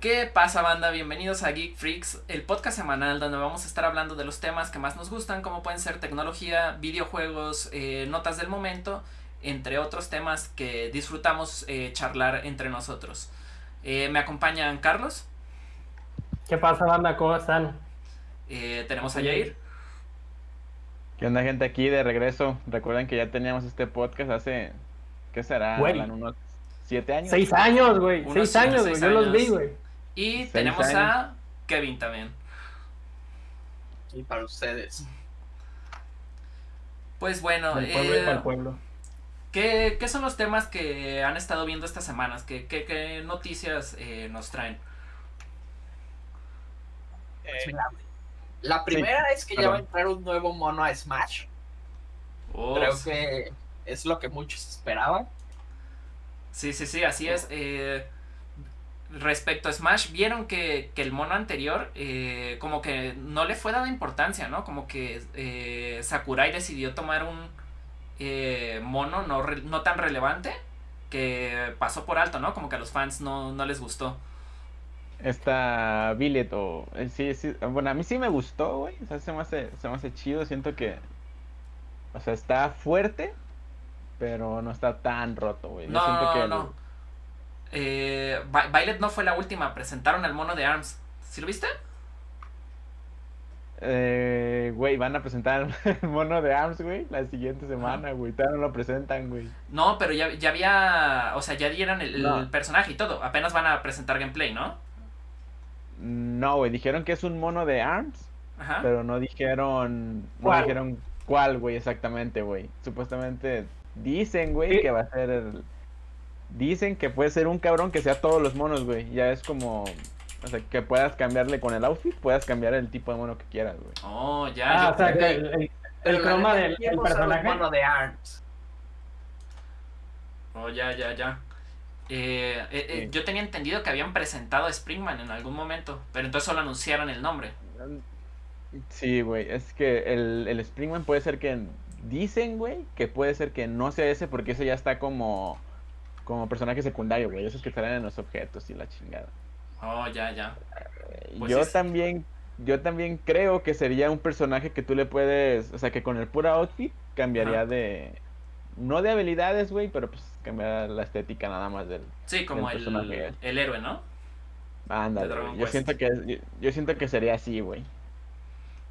¿Qué pasa banda? Bienvenidos a Geek Freaks, el podcast semanal donde vamos a estar hablando de los temas que más nos gustan, como pueden ser tecnología, videojuegos, eh, notas del momento, entre otros temas que disfrutamos eh, charlar entre nosotros. Eh, me acompañan Carlos. ¿Qué pasa banda? ¿Cómo están? tenemos a Jair. ¿Qué onda gente aquí de regreso? Recuerden que ya teníamos este podcast hace, ¿qué será? Unos siete años. Seis años, güey. Seis años, güey. Yo los vi, güey. Y tenemos a Kevin también. Y para ustedes. Pues bueno. El pueblo para el pueblo. ¿qué, ¿qué, son los temas que han estado viendo estas semanas? ¿Qué, qué, qué noticias eh, nos traen? Pues la primera es que ya va a entrar un nuevo mono a Smash. Oh, Creo que es lo que muchos esperaban. Sí, sí, sí, así es. Eh, respecto a Smash, vieron que, el mono anterior eh, como que no le fue dada importancia, ¿no? Como que eh, Sakurai decidió tomar un eh, mono no, no tan relevante que pasó por alto, ¿no? Como que a los fans no, les gustó. Esta Billet o... sí, sí, bueno, a mí sí me gustó, güey. O sea, se me, hace, se me hace chido. Siento que... O sea, está fuerte, pero no está tan roto, güey. No, siento que no. Eh, Violet no fue la última, presentaron el mono de ARMS. ¿Sí lo viste? Eh, güey, van a presentar el mono de ARMS, güey, la siguiente semana, güey. Todavía no lo presentan, güey. No, pero ya, ya había. O sea, ya dieron el, personaje y todo. Apenas van a presentar gameplay, ¿no? No, güey, dijeron que es un mono de ARMS. Ajá. Pero no dijeron. No dijeron cuál, güey, exactamente, güey. Supuestamente dicen, güey, que va a ser el Dicen que puede ser un cabrón que sea todos los monos, güey. Ya es como. O sea, que puedas cambiarle con el outfit, puedas cambiar el tipo de mono que quieras, güey. Oh, ya. Ah, o sea, que el, el, croma del personaje. mono de ARMS. Oh, ya, ya, ya. Eh, eh, eh, yo tenía entendido que habían presentado a Springman en algún momento, pero entonces solo anunciaron el nombre. Sí, güey, es que el, el Springman puede ser que. Dicen, güey, que puede ser que no sea ese porque ese ya está como como personaje secundario, güey. Esos que salen en los objetos y la chingada. Oh, ya, ya. Eh, pues yo también, yo también creo que sería un personaje que tú le puedes, o sea, que con el puro outfit cambiaría de, no de habilidades, güey, pero pues cambiaría la estética nada más del. Sí, como el, el, héroe, ¿no? Ándale. Yo siento que, yo, siento que sería así, güey.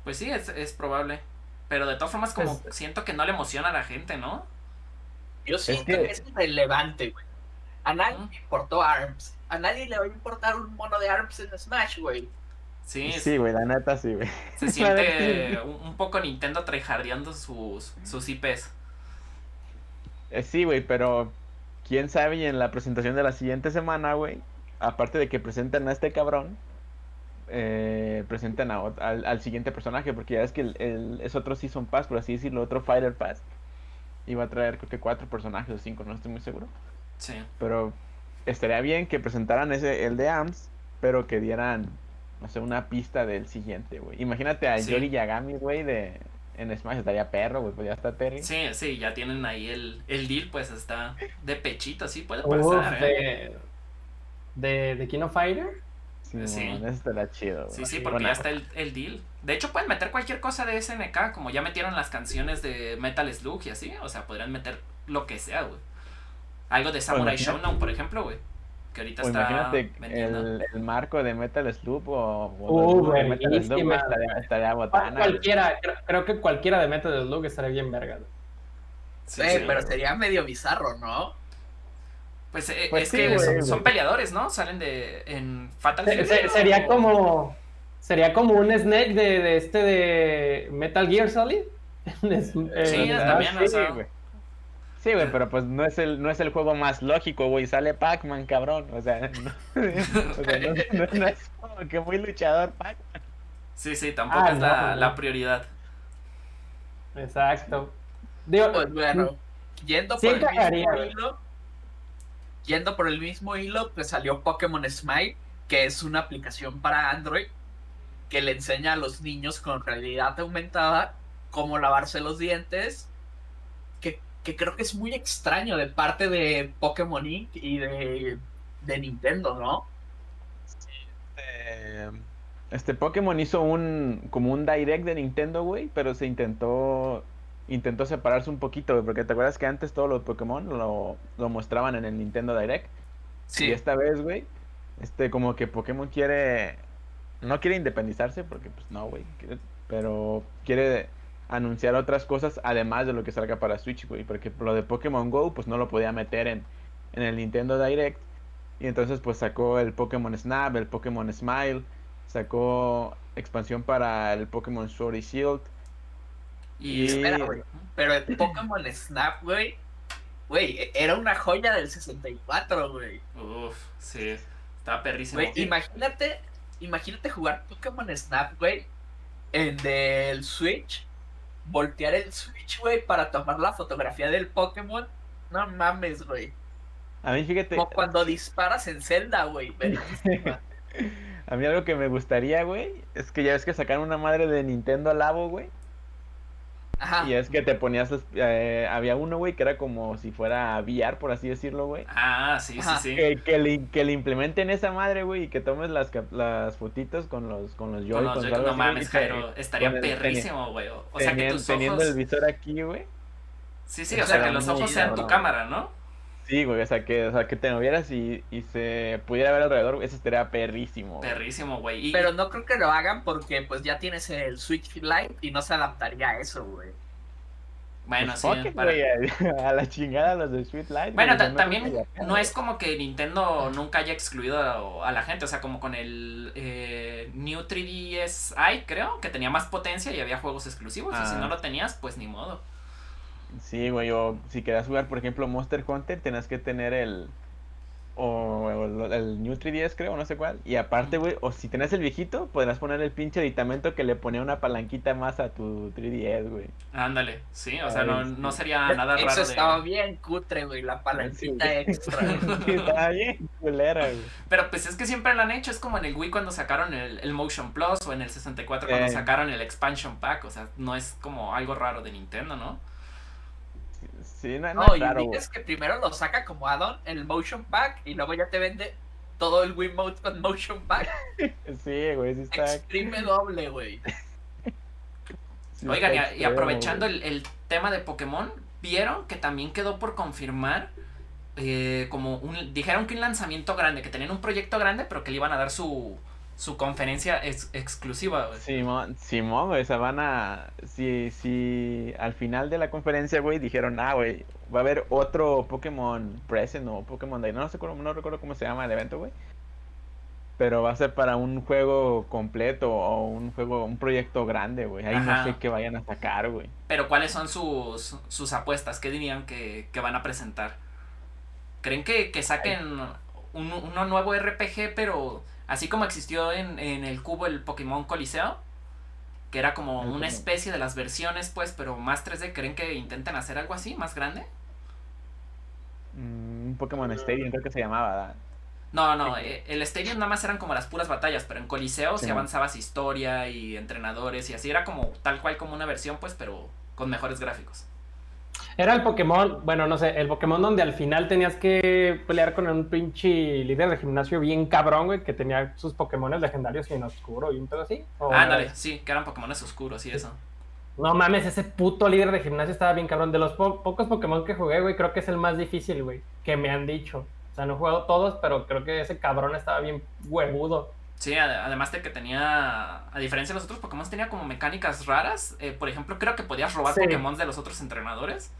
Pues sí, es, es probable. Pero de todas formas, como siento que no le emociona a la gente, ¿no? Yo siento que... es irrelevante, güey. A nadie le importó ARMS. A nadie le va a importar un mono de ARMS en Smash, güey. Sí, sí, güey, la neta sí, güey. Se siente un poco Nintendo tryhardeando sus, sus IPs. Eh, sí, güey, pero quién sabe y en la presentación de la siguiente semana, güey, aparte de que presenten a este cabrón, eh, presenten a, al, siguiente personaje, porque ya es que el, es otro Season Pass, por así decirlo, otro Fighter Pass. Iba a traer creo que cuatro personajes o cinco, no estoy muy seguro. Sí. Pero estaría bien que presentaran ese, el de ARMS, pero que dieran, no sé, una pista del siguiente, güey. Imagínate a Yori Yagami, güey, de, en Smash estaría perro, güey, pues ya está Terry. Sí, sí, ya tienen ahí el, el deal, pues está de pechito, sí, puede pasar. ¿eh? de, de, King Fighter. Sí, sí. eso estaría chido. Sí, sí, porque ya está el, el, deal. De hecho, pueden meter cualquier cosa de SNK, como ya metieron las canciones de Metal Slug y así, o sea, podrían meter lo que sea, güey. Algo de Samurai Showdown, por ejemplo, güey. Que ahorita está imagínate el, el, marco de Metal Slug o, uh, Metal Slug estaría, estaría botana. Cualquiera, creo, que cualquiera de Metal Slug estaría bien verga. Sí, pero sería medio bizarro, ¿no? Pues, eh, pues es que son, peleadores, ¿no? Salen de en Fatal Sería como sería como un Snake de, de este de Metal Gear Solid. sí, también, o sea, Sí, güey, pero pues no es el, no es el juego más lógico, güey. Sale Pac-Man, cabrón. O sea, no, no, es como que muy luchador Pac-Man. Sí, sí, tampoco ah, es la, la, prioridad. Exacto. Digo, pues bueno, yendo por el mismo hilo, yendo por el mismo hilo, pues salió Pokémon Smile, que es una aplicación para Android que le enseña a los niños con realidad aumentada cómo lavarse los dientes que creo que es muy extraño de parte de Pokémon Inc. y de, Nintendo, ¿no? Este Pokémon hizo un como un direct de Nintendo, güey, pero se intentó intentó separarse un poquito, porque te acuerdas que antes todos los Pokémon lo, lo mostraban en el Nintendo Direct. Sí. Y esta vez, güey, este como que Pokémon quiere no quiere independizarse porque pues no, güey, pero quiere anunciar otras cosas además de lo que salga para Switch, güey, porque lo de Pokémon Go pues no lo podía meter en en el Nintendo Direct y entonces pues sacó el Pokémon Snap, el Pokémon Smile, sacó expansión para el Pokémon Sword y Shield. Y, espera, güey. Pero el Pokémon Snap, güey. Güey, era una joya del 64, güey. Uf, sí. Estaba perrísimo. Güey, imagínate, imagínate jugar Pokémon Snap, güey. En el Switch. Voltear el Switch, güey, para tomar la fotografía del Pokémon. No mames, güey. A mí fíjate. Como cuando disparas en Zelda, güey. a mí algo que me gustaría, güey, es que ya ves que sacaron una madre de Nintendo Labo, güey. Ajá. Y es que te ponías, eh, había uno, güey, que era como si fuera VR, por así decirlo, güey. Ah, sí, sí, sí. Que, que, le, que, le, implementen esa madre, güey, y que tomes las, las fotitos con los, con los Joy. Con los no mames, Jairo, estaría perrísimo, güey. O sea, que tus ojos... Teniendo el visor aquí, güey. Sí, sí, o sea, que los ojos sean tu cámara, ¿no? Sí, güey, o sea, que, o sea, que te movieras y, y se pudiera ver alrededor, eso estaría perrísimo. Perrísimo, güey. Pero no creo que lo hagan porque pues ya tienes el Switch Lite y no se adaptaría a eso, güey. Bueno, pues sí. Para... a la chingada los de Switch Lite. Bueno, también no es como que Nintendo nunca haya excluido a, la gente, o sea, como con el eh, New 3DSi, creo, que tenía más potencia y había juegos exclusivos, y si no ah. lo tenías, pues ni modo. Sí, güey, o si querías jugar, por ejemplo, Monster Hunter, tenías que tener el. O, el New 3DS, creo, no sé cuál. Y aparte, güey, o si tenías el viejito, podrás poner el pinche aditamento que le ponía una palanquita más a tu 3DS, güey. Ándale, sí, o sea, no, no sería nada raro. Eso estaba bien cutre, güey, la palanquita extra. estaba bien culera, güey. Pero pues es que siempre lo han hecho, es como en el Wii cuando sacaron el, el Motion Plus o en el 64 cuando sacaron el Expansion Pack, o sea, no es como algo raro de Nintendo, ¿no? Sí, no, no, y es que primero lo saca como add-on en el Motion Pack y luego ya te vende todo el Wiimote con Motion Pack. sí, güey, sí está. Exprime doble, güey. Oigan, y, aprovechando el, tema de Pokémon, ¿vieron que también quedó por confirmar? Eh, como un, dijeron que un lanzamiento grande, que tenían un proyecto grande, pero que le iban a dar su, su conferencia es exclusiva, güey. Simón, Simón, güey, se van a... Si, si al final de la conferencia, güey, dijeron, ah, güey, va a haber otro Pokémon Present o Pokémon Day. No, sé, no recuerdo cómo se llama el evento, güey. Pero va a ser para un juego completo o un juego, un proyecto grande, güey. Ahí no sé qué vayan a sacar, güey. Pero ¿cuáles son sus, sus apuestas? ¿Qué dirían que, van a presentar? ¿Creen que, saquen un, uno nuevo RPG, pero Así como existió en, el cubo el Pokémon Coliseo, que era como una especie de las versiones, pues, pero más 3D, ¿creen que intenten hacer algo así, más grande? Mm, un Pokémon Stadium creo que se llamaba, No, no, eh, el Stadium nada más eran como las puras batallas, pero en Coliseo sí, avanzabas historia y entrenadores y así, era como tal cual como una versión, pues, pero con mejores gráficos. Era el Pokémon, bueno, no sé, el Pokémon donde al final tenías que pelear con un pinche líder de gimnasio bien cabrón, güey, que tenía sus Pokémon legendarios y en oscuro y un pedo así. Ándale, sí, que eran Pokémon oscuros y eso. No mames, ese puto líder de gimnasio estaba bien cabrón. De los pocos Pokémon que jugué, güey, creo que es el más difícil, güey, que me han dicho. O sea, no he jugado todos, pero creo que ese cabrón estaba bien huevudo. Sí, además de que tenía, a diferencia de los otros Pokémon, tenía como mecánicas raras. Eh, por ejemplo, creo que podías robar Pokémon de los otros entrenadores.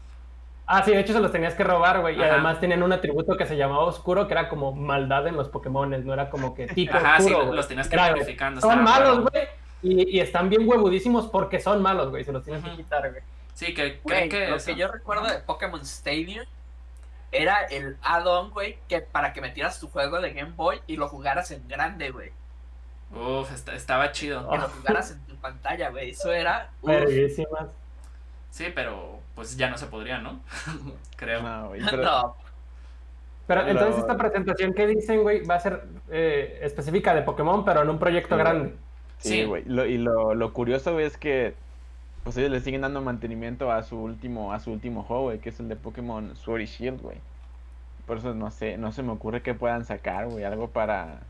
Ah, sí, de hecho se los tenías que robar, güey. Y además tenían un atributo que se llamaba oscuro, que era como maldad en los Pokémon, no era como que tipo Ajá, sí, los tenías que ir purificando. Son malos, güey. Y, y, están bien huevudísimos porque son malos, güey. Se los tienes que quitar, güey. Sí, que creo que. Lo que yo recuerdo de Pokémon Stadium era el add-on, güey, que para que metieras tu juego de Game Boy y lo jugaras en grande, güey. Uf, estaba chido. Que lo jugaras en tu pantalla, güey. Eso era. Sí, pero pues ya no se podría, ¿no? Creo. No, pero... Pero entonces esta presentación que dicen, güey, va a ser eh, específica de Pokémon, pero en un proyecto grande. Sí, güey. y lo, lo curioso, güey, es que pues ellos le siguen dando mantenimiento a su último, a su último juego, güey, que es el de Pokémon Sword y Shield, güey. Por eso no sé, no se me ocurre que puedan sacar, güey, algo para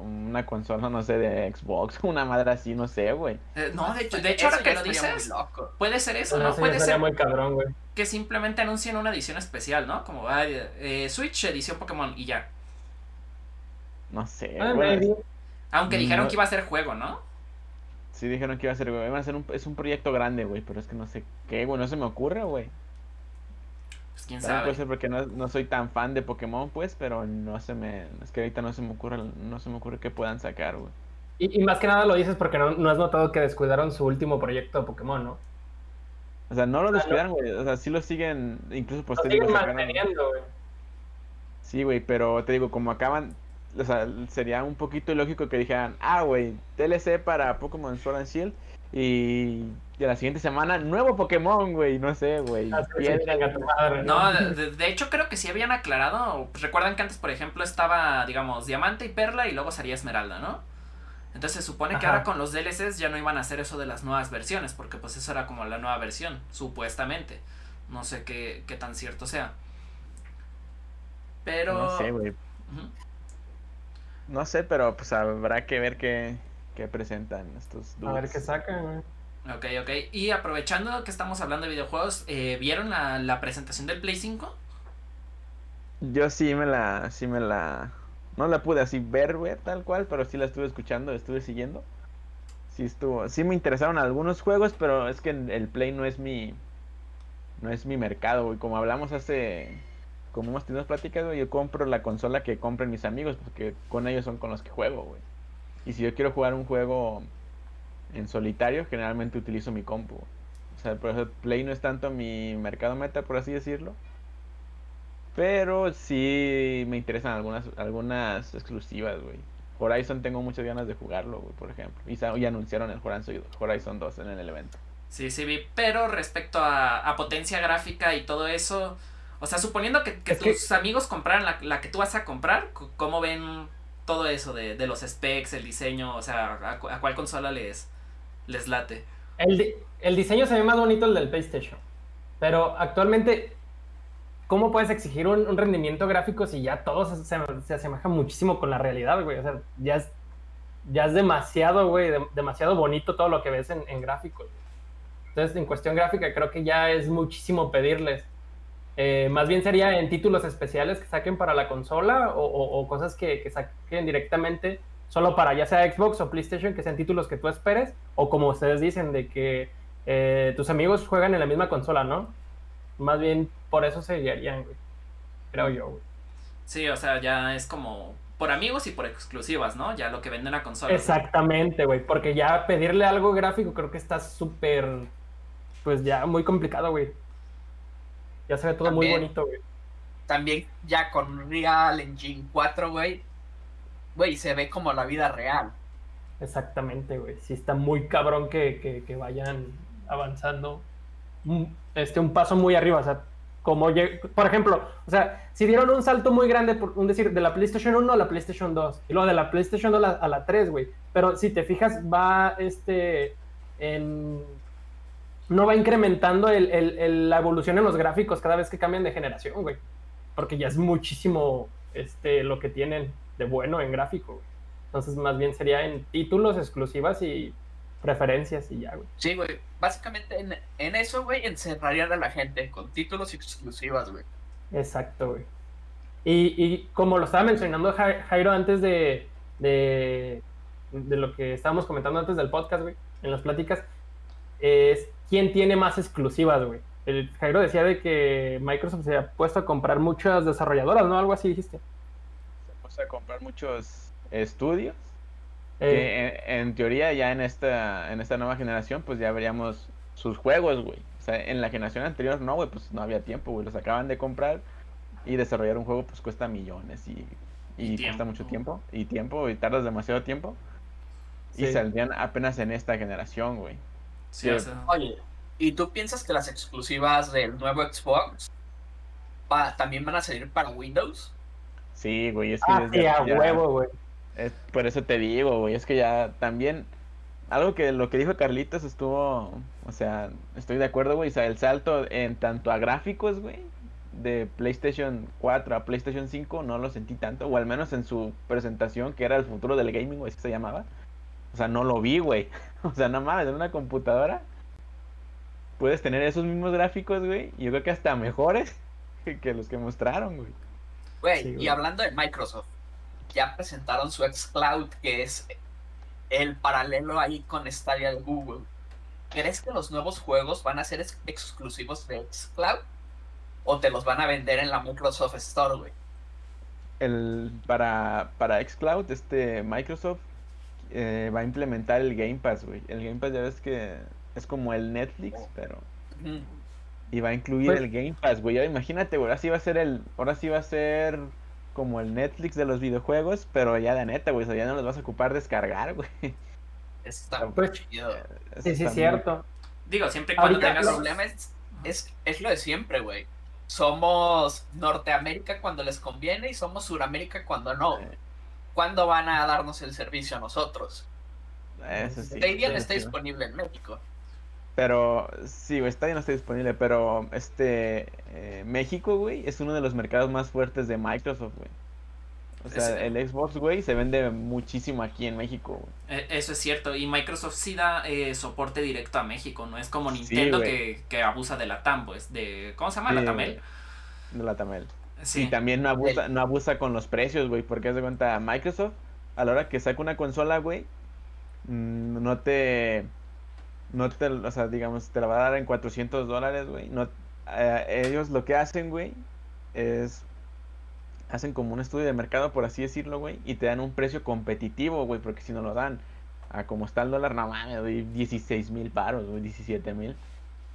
una consola, no sé, de Xbox, una madre así, no sé, güey. Eh, no, de hecho, de hecho ahora que lo dices, puede ser eso, ¿no? Puede ser muy cabrón, güey. que simplemente anuncien una edición especial, ¿no? Como eh, Switch edición Pokémon y ya. No sé, ah, Aunque dijeron que iba a ser juego, ¿no? Sí, dijeron que iba a ser, güey. a ser un, es un proyecto grande, güey, pero es que no sé qué, güey, no se me ocurre, güey. Pues quién sabe. Puede ser porque no, no, soy tan fan de Pokémon, pues, pero no se me. Es que ahorita no se me ocurre, no se me ocurre que puedan sacar, güey. Y, y, más que nada lo dices porque no, no, has notado que descuidaron su último proyecto de Pokémon, ¿no? O sea, no lo descuidaron, güey. O sea, sí lo siguen, incluso pues lo siguen manteniendo, güey. Sí, güey, pero te digo, como acaban, o sea, sería un poquito ilógico que dijeran, ah, güey, DLC para Pokémon Sword and Shield y de la siguiente semana, nuevo Pokémon, güey, no sé, güey. Ah, no, de, hecho creo que sí habían aclarado. Recuerdan que antes, por ejemplo, estaba, digamos, Diamante y Perla y luego sería Esmeralda, ¿no? Entonces se supone que ahora con los DLCs ya no iban a hacer eso de las nuevas versiones, porque pues eso era como la nueva versión, supuestamente. No sé qué, qué tan cierto sea. Pero... No sé, güey. No sé, pero pues habrá que ver qué, presentan estos A ver qué sacan, Ok, ok. Y aprovechando que estamos hablando de videojuegos, eh, ¿vieron la, presentación del Play 5? Yo sí me la, sí me la, no la pude así ver, güey, tal cual, pero sí la estuve escuchando, estuve siguiendo. Sí estuvo, sí me interesaron algunos juegos, pero es que el Play no es mi, no es mi mercado, güey. Como hablamos hace como hemos tenido pláticas, güey, yo compro la consola que compren mis amigos, porque con ellos son con los que juego, güey. Y si yo quiero jugar un juego en solitario, generalmente utilizo mi compu. O sea, por eso Play no es tanto mi mercado meta, por así decirlo. Pero sí me interesan algunas, algunas exclusivas, güey. Horizon tengo muchas ganas de jugarlo, güey, por ejemplo. Y, anunciaron el Horizon 2 en el evento. Sí, sí vi. Pero respecto a potencia gráfica y todo eso, o sea, suponiendo que, tus amigos compraran la, que tú vas a comprar, ¿cómo ven todo eso de, los specs, el diseño? O sea, ¿a, cuál consola les, les late? El, el diseño se ve más bonito el del PlayStation. Pero actualmente, ¿cómo puedes exigir un, rendimiento gráfico si ya todo se, se, asemeja muchísimo con la realidad, güey? O sea, ya es, ya es demasiado, güey, demasiado bonito todo lo que ves en, en gráficos. Entonces, en cuestión gráfica, creo que ya es muchísimo pedirles. Eh, más bien sería en títulos especiales que saquen para la consola o, cosas que, saquen directamente solo para ya sea Xbox o PlayStation, que sean títulos que tú esperes, o como ustedes dicen, de que eh, tus amigos juegan en la misma consola, ¿no? Más bien por eso se guiarían, güey. Creo yo, güey. Sí, o sea, ya es como por amigos y por exclusivas, ¿no? Ya lo que venden la consola. Exactamente, güey, porque ya pedirle algo gráfico creo que está súper, pues ya muy complicado, güey. Ya se ve todo muy bonito, güey. También ya con Real Engine 4, güey. Güey, se ve como la vida real. Exactamente, güey. Sí está muy cabrón que, que, vayan avanzando este, un paso muy arriba. O sea, como por ejemplo, o sea, si dieron un salto muy grande, por un decir, de la PlayStation 1 a la PlayStation 2, y luego de la PlayStation 2 a la, a la 3, güey. Pero si te fijas, va este no va incrementando la evolución en los gráficos cada vez que cambian de generación, güey. Porque ya es muchísimo este, lo que tienen de bueno en gráfico, güey. Entonces, más bien sería en títulos exclusivas y preferencias y ya, güey. Sí, güey. Básicamente en, eso, güey, encerrarían a la gente con títulos exclusivas, güey. Exacto, güey. Y, como lo estaba mencionando Jairo antes de, de, de lo que estábamos comentando antes del podcast, güey, en las pláticas, es quién tiene más exclusivas, güey. El Jairo decía de que Microsoft se ha puesto a comprar muchas desarrolladoras, ¿no? Algo así dijiste. A comprar muchos estudios. Que eh. en, teoría ya en esta, en esta nueva generación pues ya veríamos sus juegos, güey. O sea, en la generación anterior no, güey, pues no había tiempo, güey. Los acaban de comprar y desarrollar un juego pues cuesta millones y, y, cuesta mucho tiempo y tiempo y tardas demasiado tiempo. Y saldrían apenas en esta generación, güey. Oye, ¿y tú piensas que las exclusivas del nuevo Xbox también van a salir para Windows? Sí, güey, es que ah, huevo, güey. por eso te digo, güey, es que ya también algo que lo que dijo Carlitos estuvo, o sea, estoy de acuerdo, güey, o sea, el salto en tanto a gráficos, güey, de PlayStation 4 a PlayStation 5 no lo sentí tanto, o al menos en su presentación, que era el futuro del gaming, güey, así se llamaba. O sea, no lo vi, güey. O sea, no mames, en una computadora puedes tener esos mismos gráficos, güey, y yo creo que hasta mejores que los que mostraron, güey. Güey, y hablando de Microsoft, ya presentaron su xCloud, que es el paralelo ahí con Stadia de Google. ¿Crees que los nuevos juegos van a ser exclusivos de xCloud? ¿O te los van a vender en la Microsoft Store, güey? El, para, para xCloud, este Microsoft eh, va a implementar el Game Pass, güey. El Game Pass ya ves que es como el Netflix, pero... Y va a incluir pues el Game Pass, güey. Imagínate, güey. Ahora sí va a ser el... Ahora sí va a ser como el Netflix de los videojuegos, pero ya de neta, güey. O sea, ya no los vas a ocupar descargar, güey. Está pues, chido. Sí, sí, es cierto. Digo, siempre cuando tengas... El problema es, es, es lo de siempre, güey. Somos Norteamérica cuando les conviene y somos Suramérica cuando no. ¿Cuándo van a darnos el servicio a nosotros? Eso sí. Stadia no está disponible en México. Pero sí, güey, Stadia no está disponible, pero este eh, México, güey, es uno de los mercados más fuertes de Microsoft, güey. O sea, el Xbox, güey, se vende muchísimo aquí en México. Güey. E, eso es cierto. Y Microsoft sí da eh, soporte directo a México. No es como Nintendo que, que, abusa de la TAM, pues. De, ¿Cómo se llama? la Tamel. De la Tamel. Sí. Y también no abusa, no abusa con los precios, güey. Porque haz de cuenta, Microsoft, a la hora que saca una consola, güey, mm, no te no te, o sea, digamos, te la va a dar en 400 dólares, güey. No, eh, ellos lo que hacen, güey, es hacen como un estudio de mercado, por así decirlo, güey, y te dan un precio competitivo, güey, porque si no lo dan a como está el dólar, no mames, güey, 16 mil paros, güey, 17 mil.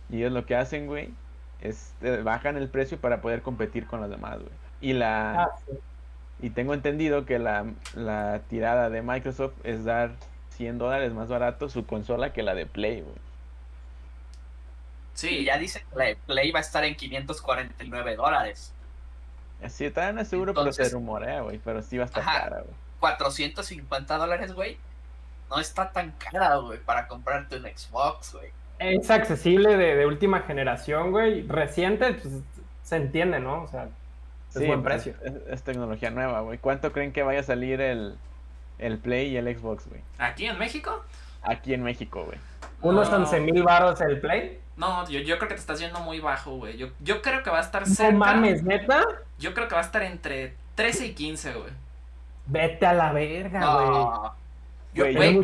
Y ellos lo que hacen, güey, es eh, bajan el precio para poder competir con los demás, güey. Y la... Ah, y tengo entendido que la, la tirada de Microsoft es dar 100 dólares más barato su consola que la de Play, güey. Sí, ya dice que la de Play va a estar en 549 dólares. Sí, todavía no es seguro, pero se rumorea, güey. Pero sí va a estar cara, güey. 450 dólares, güey. No está tan cara, güey, para comprarte un Xbox, güey. Es accesible de, última generación, güey. Reciente, pues se entiende, ¿no? O sea, es buen pues, precio. es, tecnología nueva, güey. ¿Cuánto creen que vaya a salir el, el Play y el Xbox, güey. ¿Aquí en México? Aquí en México, güey. ¿Unos 11 mil baros el Play? No, yo, yo, creo que te estás yendo muy bajo, güey. Yo, yo creo que va a estar cerca. No mames, ¿neta? Yo creo que va a estar entre 13 y 15, güey. Vete a la verga, güey. Yo, güey,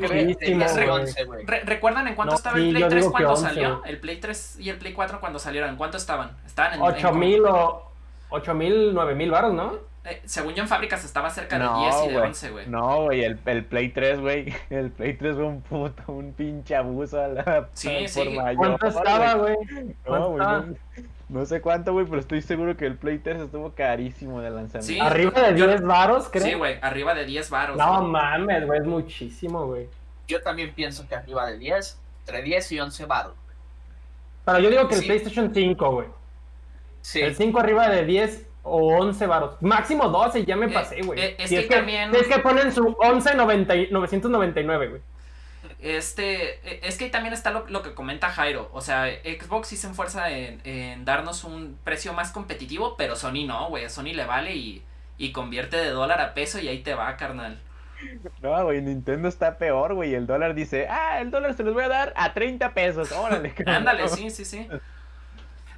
¿Recuerdan en cuánto estaba el Play 3 cuando salió? El Play 3 y el Play 4 cuando salieron, ¿en cuánto estaban? Estaban en 8 mil o 8 mil, 9 mil baros, ¿no? Eh, según yo en fábricas estaba cerca de 10 y de 11, güey. No, güey, el, el, Play 3, güey. El Play 3 fue un puto, un pinche abuso a la Sí, sí. ¿Cuánto estaba, güey? No, güey. No, sé cuánto, güey, pero estoy seguro que el Play 3 estuvo carísimo de lanzamiento. Sí, ¿Arriba de 10 varos, creo? Sí, güey, arriba de 10 varos. No mames, güey, es muchísimo, güey. Yo también pienso que arriba de 10, entre 10 y 11 varos. Pero yo digo que el PlayStation 5, güey. Sí. El 5 arriba de 10 o 11 varos. Máximo 12, ya me eh, pasé, güey. Eh, es, que también... es que ponen su 11 999, güey. Este, e, es que también está lo, que comenta Jairo. O sea, Xbox sí se esfuerza en, darnos un precio más competitivo, pero Sony no, güey. Sony le vale y, y convierte de dólar a peso y ahí te va, carnal. No, güey, Nintendo está peor, güey. El dólar dice, ah, el dólar se los voy a dar a 30 pesos. Órale. Ándale, sí, sí, sí.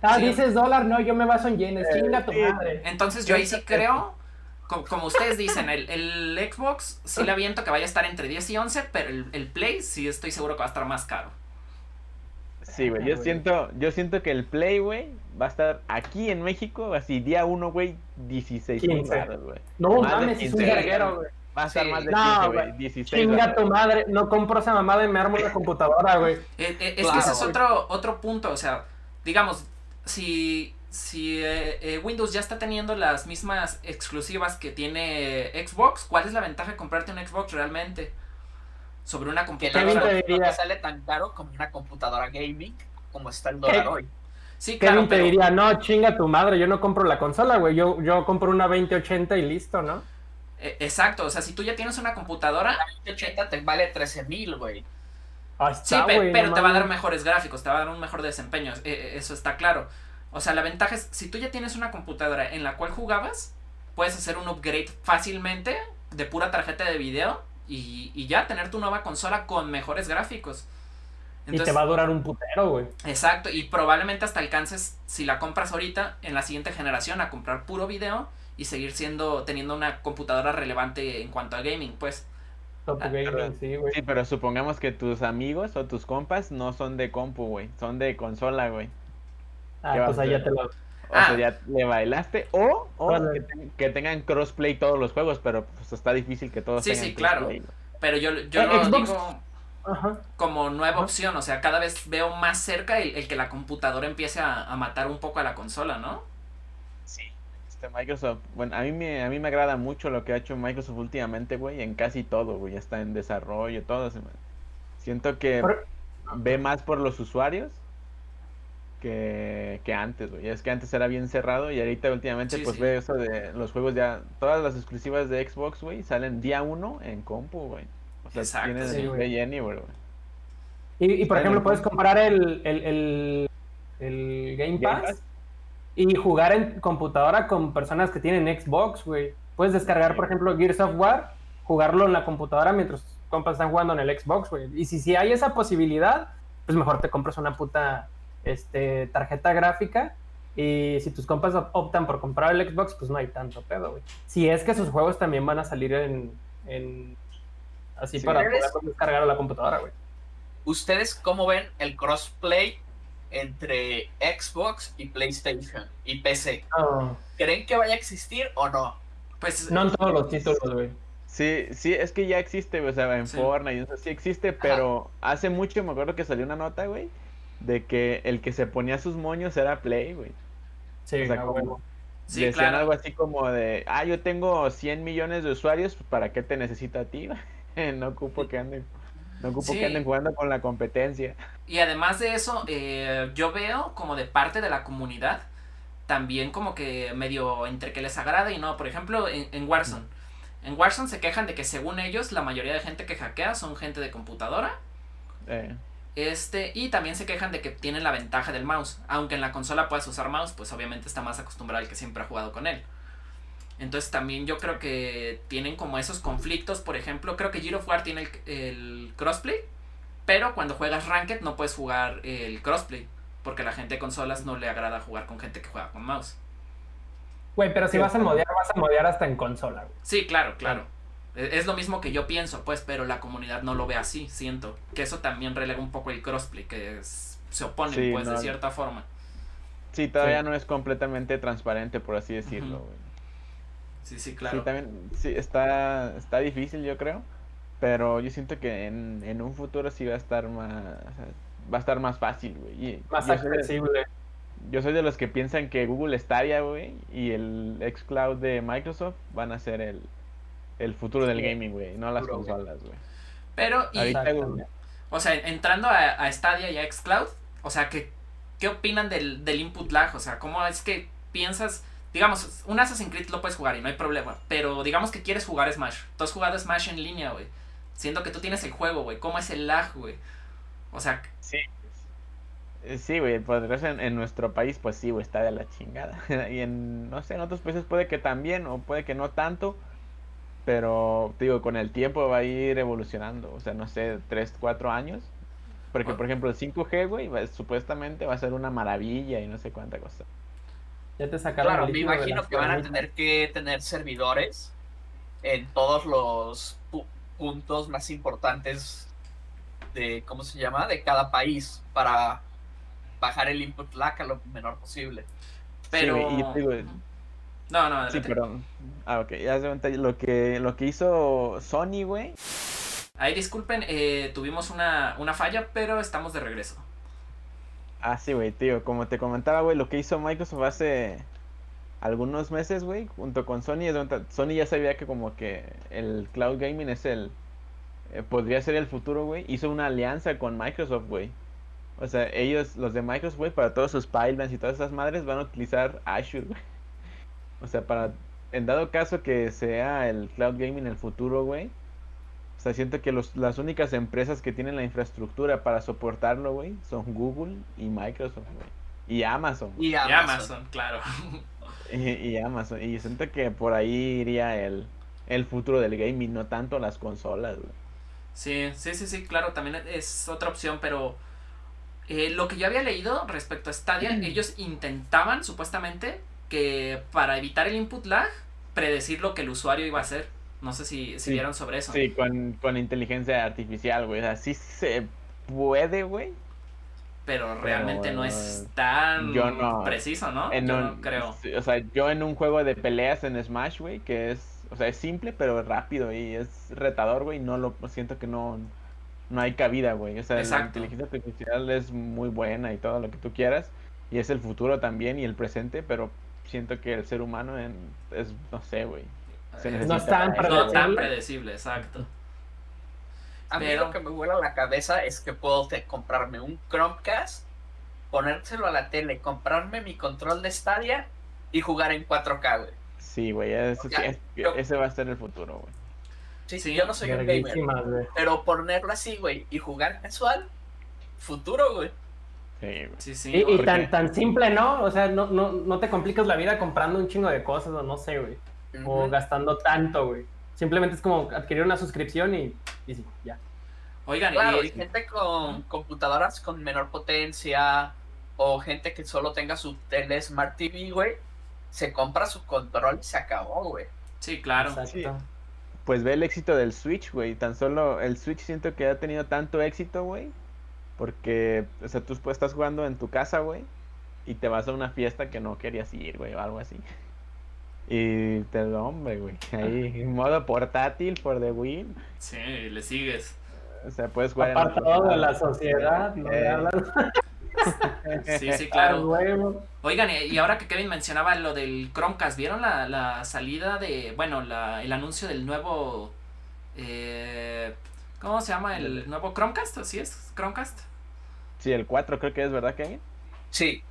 Ah, dices dólar, no, yo me baso en yenes, chinga tu madre. Entonces yo ahí sí creo, como, ustedes dicen, el, el, Xbox sí le aviento que vaya a estar entre 10 y 11, pero el, Play sí estoy seguro que va a estar más caro. Sí, güey, yo siento, yo siento que el Play, güey, va a estar aquí en México, así, día 1, güey, 16 dólares, güey. No mames, es un verguero, güey. Va a estar más de 15, güey, 16 Chinga tu madre, no compro esa mamada y me armo una computadora, güey. Eh, eh, es que ese es otro, otro punto, o sea, digamos, si, si eh, eh, Windows ya está teniendo las mismas exclusivas que tiene Xbox, ¿cuál es la ventaja de comprarte un Xbox realmente? Sobre una computadora. Que no sale tan caro como una computadora gaming como está el dólar hoy. Sí, claro, te diría, no, chinga tu madre, yo no compro la consola, güey, yo, yo compro una 2080 y listo, ¿no? E, exacto, o sea, si tú ya tienes una computadora... La 2080 te vale 13 mil, güey. Sí, pero te va a dar mejores gráficos, te va a dar un mejor desempeño, e, e, eso está claro. O sea, la ventaja es, si tú ya tienes una computadora en la cual jugabas, puedes hacer un upgrade fácilmente de pura tarjeta de video y, y ya tener tu nueva consola con mejores gráficos. y te va a durar un putero, güey. Exacto, y probablemente hasta alcances, si la compras ahorita, en la siguiente generación, a comprar puro video y seguir siendo, teniendo una computadora relevante en cuanto a gaming, pues. Top ah, gaming, sí, güey. Sí, pero supongamos que tus amigos o tus compas no son de compu, güey, son de consola, güey. Ah, pues ahí ya te lo... O sea, ah. ya le bailaste. O, que, tengan crossplay todos los juegos, pero pues está difícil que todos sí, tengan Sí, sí, claro. Pero yo, yo eh, lo digo como nueva opción. O sea, cada vez veo más cerca el, que la computadora empiece a, a, matar un poco a la consola, ¿no? Este Microsoft, bueno, a mí, me, a mí me agrada mucho lo que ha hecho Microsoft últimamente, güey, en casi todo, güey. Ya está en desarrollo, todo. Siento que ve más por los usuarios que, que antes, güey. Es que antes era bien cerrado y ahorita últimamente pues ve eso de los juegos ya, todas las exclusivas de Xbox, güey, salen día uno en compu, güey. O sea, Exacto, tienes sí, güey. Y, y, por ejemplo, puedes comprar el, el, el, el Game, Pass y jugar en computadora con personas que tienen Xbox, güey. Puedes descargar, por ejemplo, Gears of War, jugarlo en la computadora mientras compas están jugando en el Xbox, güey. Y si, si hay esa posibilidad, pues mejor te compras una puta este, tarjeta gráfica. Y si tus compas optan por comprar el Xbox, pues no hay tanto pedo, güey. Si es que sus juegos también van a salir en. en así para poder descargar a la computadora, güey. ¿Ustedes cómo ven el crossplay entre Xbox y PlayStation y PC? ¿Creen que vaya a existir o no? Pues no en todos los títulos, güey. Sí, sí, es que ya existe, o sea, en Fortnite, eso sí existe, pero hace mucho me acuerdo que salió una nota, güey, de que el que se ponía sus moños era Play, güey. Sí, o sea, como, decían algo así como de, ah, yo tengo 100 millones de usuarios, ¿para qué te necesito a ti? no ocupo que anden, no ocupo que anden jugando con la competencia. Y además de eso, eh, yo veo como de parte de la comunidad, también como que medio entre que les agrada y no. Por ejemplo, en, en Warzone. En Warzone se quejan de que según ellos, la mayoría de gente que hackea son gente de computadora. Eh. Este, y también se quejan de que tienen la ventaja del mouse. Aunque en la consola puedas usar mouse, pues obviamente está más acostumbrado al que siempre ha jugado con él. Entonces también yo creo que tienen como esos conflictos. Por ejemplo, creo que Gear of War tiene el, crossplay. Pero cuando juegas Ranked no puedes jugar el crossplay. Porque a la gente de consolas no le agrada jugar con gente que juega con mouse. Güey, pero si vas a modear, vas a modear hasta en consola. Sí, claro, claro. Es lo mismo que yo pienso, pues, pero la comunidad no lo ve así, siento. Que eso también relega un poco el crossplay, que se opone, pues, de cierta forma. Sí, todavía no es completamente transparente, por así decirlo, Sí, sí, claro. Sí, también, sí, está, está difícil, yo creo. Pero yo siento que en, un futuro sí va a estar más, va a estar más fácil, güey. Más accesible. yo soy de los que piensan que Google Stadia, güey, y el xCloud de Microsoft van a ser el, el futuro del gaming, güey, no las consolas, güey. Pero, y, o sea, entrando a, a, Stadia y a Xcloud, o sea, ¿qué, qué opinan del, del input lag? O sea, ¿cómo es que piensas, digamos, un Assassin's Creed lo puedes jugar y no hay problema, pero digamos que quieres jugar Smash, tú has jugado Smash en línea, güey, siendo que tú tienes el juego, güey, ¿cómo es el lag, güey? O sea... Sí. Sí, güey, pues en, en nuestro país, pues sí, güey, está de la chingada. y en, no sé, en otros países puede que también, o puede que no tanto, pero, digo, con el tiempo va a ir evolucionando. O sea, no sé, 3, 4 años. Porque, por ejemplo, el 5G, güey, supuestamente va a ser una maravilla y no sé cuánta cosa. Ya te sacaron Claro, me imagino que van a tener que tener servidores en todos los puntos más importantes de, ¿cómo se llama? De cada país para bajar el input lag a lo menor posible. Pero... No, no, Sí, pero. Ah, ok. Ya se lo que, lo que hizo Sony, güey. Ahí disculpen, eh, tuvimos una, una falla, pero estamos de regreso. Ah, sí, güey, tío. Como te comentaba, güey, lo que hizo Microsoft hace algunos meses, güey, junto con Sony. Sony ya sabía que como que el cloud gaming es el... Eh, podría ser el futuro, güey. Hizo una alianza con Microsoft, güey. O sea, ellos, los de Microsoft, güey, para todos sus pipelines y todas esas madres van a utilizar Azure, güey. O sea, para, en dado caso que sea el cloud gaming el futuro, güey. Sea, siento que los, las únicas empresas que tienen la infraestructura para soportarlo, güey, son Google y Microsoft, güey. Y Amazon. Y Amazon, claro. Y, Amazon. Y siento que por ahí iría el, el futuro del gaming, no tanto las consolas, Sí, sí, sí, sí, claro, también es otra opción, pero eh, lo que yo había leído respecto a Stadia, ellos intentaban supuestamente que para evitar el input lag, predecir lo que el usuario iba a hacer. No sé si, si vieron sobre eso. Sí, con, con inteligencia artificial, güey. Así se puede, güey. Pero realmente no es tan preciso, ¿no? yo no creo. O sea, yo en un juego de peleas en Smash, güey, que es, o sea, es simple, pero rápido y es retador, güey, no lo siento que no, no hay cabida, güey. O sea, la inteligencia artificial es muy buena y todo lo que tú quieras. Y es el futuro también y el presente, pero siento que el ser humano es, no sé, güey. No es tan predecible. exacto. A mí lo que me vuela la cabeza es que puedo comprarme un Chromecast, ponérselo a la tele, comprarme mi control de Stadia y jugar en 4K, güey. Sí, güey, ese va a ser el futuro, güey. Sí, yo no soy un gamer, pero ponerlo así, güey, y jugar casual, futuro, güey. Sí, sí, y, tan, tan simple, ¿no? O sea, no, no, no te complicas la vida comprando un chingo de cosas o no sé, güey. O gastando tanto, güey. Simplemente es como adquirir una suscripción y, y sí, ya. Oigan, claro, y... gente con computadoras con menor potencia o gente que solo tenga su tele Smart TV, güey, se compra su control y se acabó, güey. Sí, claro. Pues ve el éxito del Switch, güey. Tan solo el Switch siento que ha tenido tanto éxito, güey, porque, o sea, tú estás jugando en tu casa, güey, y te vas a una fiesta que no querías ir, güey, o algo así. Y te lo, hombre, güey, ahí en modo portátil por the win. Sí, le sigues. O sea, puedes jugar Apartado de la sociedad, no eh. Sí, sí, claro. Oigan, y ahora que Kevin mencionaba lo del Chromecast, ¿vieron la, la salida de, bueno, la, el anuncio del nuevo eh, ¿Cómo se llama el nuevo Chromecast? ¿Así es? ¿Chromecast? Sí, el 4 creo que es, ¿verdad, Kevin? Sí.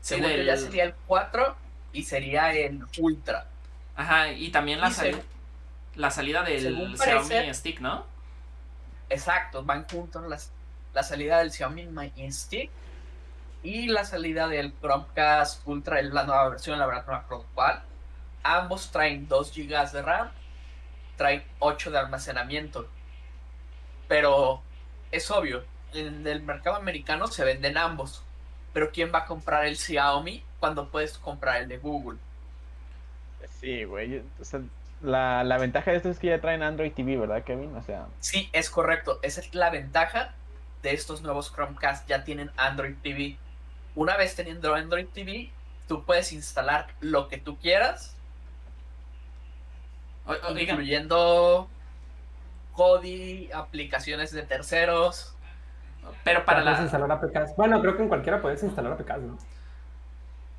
Según ya sería el 4 y sería el Ultra. Ajá, y también la, la salida del Xiaomi Stick, ¿no? Exacto, van juntos las, la salida del Xiaomi Mi Stick y la salida del Chromecast Ultra, es la nueva versión, la verdad no me acuerdo cuál. Ambos traen 2 GB de RAM, traen 8 de almacenamiento. Pero es obvio, en el mercado americano se venden ambos. Pero ¿quién va a comprar el Xiaomi cuando puedes comprar el de Google? Sí, güey. la, la, ventaja de esto es que ya traen Android TV, ¿verdad, Kevin? O sea. Sí, es correcto. Esa es la ventaja de estos nuevos Chromecast. Ya tienen Android TV. Una vez teniendo Android TV, tú puedes instalar lo que tú quieras. incluyendo Kodi, aplicaciones de terceros. Pero para la... instalar APKs. Bueno, creo que en cualquiera puedes instalar APKs, ¿no?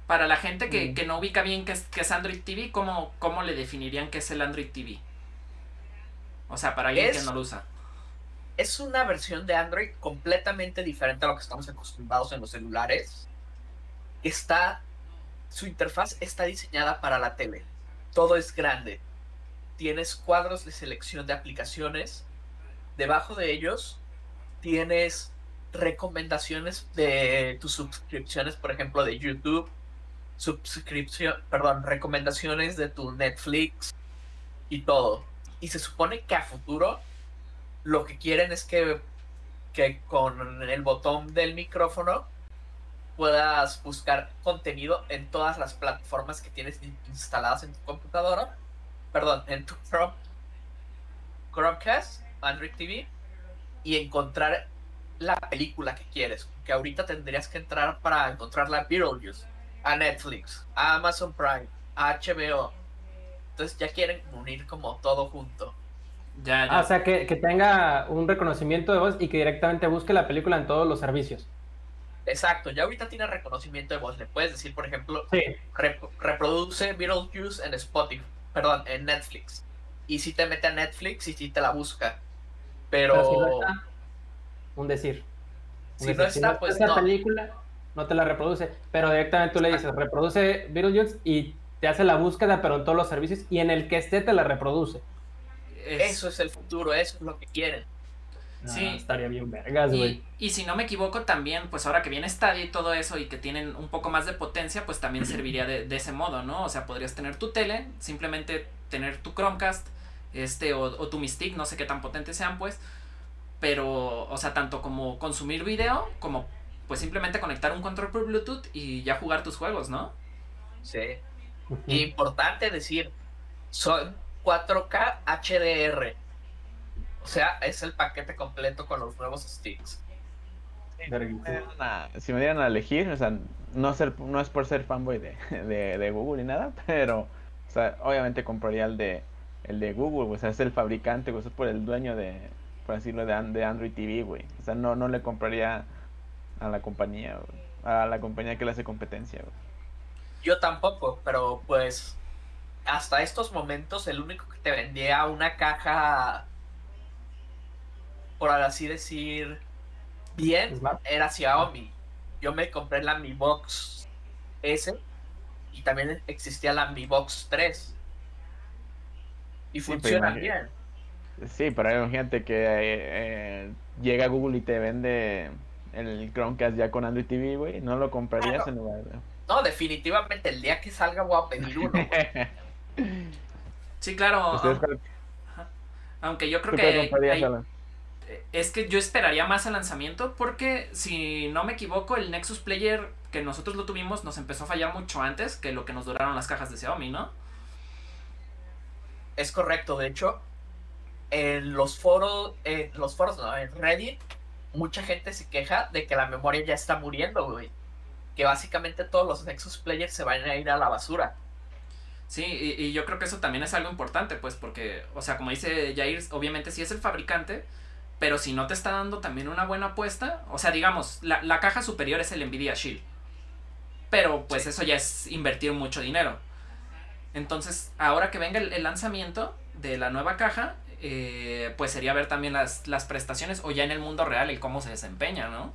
Para la gente que, mm. no ubica bien qué es, es Android TV, ¿cómo, ¿cómo le definirían qué es el Android TV? O sea, para alguien que no lo usa. Es una versión de Android completamente diferente a lo que estamos acostumbrados en los celulares. Está. Su interfaz está diseñada para la tele. Todo es grande tienes cuadros de selección de aplicaciones. Debajo de ellos tienes recomendaciones de tus suscripciones, por ejemplo, de YouTube, suscripción, perdón, recomendaciones de tu Netflix y todo. Y se supone que a futuro lo que quieren es que, que con el botón del micrófono puedas buscar contenido en todas las plataformas que tienes instaladas en tu computadora perdón, en tu Chrome, Chromecast, Android TV, y encontrar la película que quieres. Que ahorita tendrías que entrar para encontrar la Beetlejuice, a Netflix, a Amazon Prime, a HBO. Entonces ya quieren unir como todo junto. Ya, ya. Ah, o sea, que, tenga un reconocimiento de voz y que directamente busque la película en todos los servicios. Exacto, ya ahorita tiene reconocimiento de voz. Le puedes decir, por ejemplo, reproduce Beetlejuice en Spotify perdón, en Netflix. Y si te mete a Netflix y si te la busca. Pero. un decir. si, No está, pues no. película, no te la reproduce. Pero directamente tú le dices, reproduce Beetlejuice y te hace la búsqueda, pero en todos los servicios. Y en el que esté te la reproduce. Eso es el futuro, eso es lo que quieren. Ah, sí. estaría bien vergas, güey. Y, si no me equivoco, también, pues ahora que viene Stadia y todo eso y que tienen un poco más de potencia, pues también serviría de, ese modo, ¿no? O sea, podrías tener tu tele, simplemente tener tu Chromecast, este, o, o tu Mystic, no sé qué tan potentes sean, pues. Pero, o sea, tanto como consumir video, como pues simplemente conectar un control por Bluetooth y ya jugar tus juegos, ¿no? Sí. Importante decir, son 4K HDR. O sea, es el paquete completo con los nuevos sticks. si me dieran a elegir, o sea, no, ser, no es por ser fanboy de, de, Google ni nada, pero o sea, obviamente compraría el de, el de Google, o sea, es el fabricante, o es por el dueño de, por decirlo, de, de Android TV, güey. O sea, no, no le compraría a la compañía, a la compañía que le hace competencia. Yo tampoco, pero pues hasta estos momentos el único que te vendía una caja, por así decir, bien, era Xiaomi. Yo me compré la Mi Box S y también existía la Mi Box 3. Y funciona bien. Sí, pero hay gente que eh, eh, llega a Google y te vende el Chromecast ya con Android TV, güey, no lo comprarías en lugar de... No, definitivamente, el día que salga voy a pedir uno. sí, claro. Aunque yo creo que... Es que yo esperaría más el lanzamiento porque, si no me equivoco, el Nexus Player que nosotros lo tuvimos nos empezó a fallar mucho antes que lo que nos duraron las cajas de Xiaomi, ¿no? Es correcto, de hecho, en los foros, en los foros, no, en Reddit, mucha gente se queja de que la memoria ya está muriendo, güey. Que básicamente todos los Nexus Players se van a ir a la basura. Sí, y, yo creo que eso también es algo importante, pues, porque, o sea, como dice Jair, obviamente sí es el fabricante, pero si no te está dando también una buena apuesta, o sea, digamos, la, caja superior es el Nvidia Shield. Pero pues eso ya es invertir mucho dinero. Entonces, ahora que venga el lanzamiento de la nueva caja, eh, pues sería ver también las, las prestaciones o ya en el mundo real el cómo se desempeña, ¿no?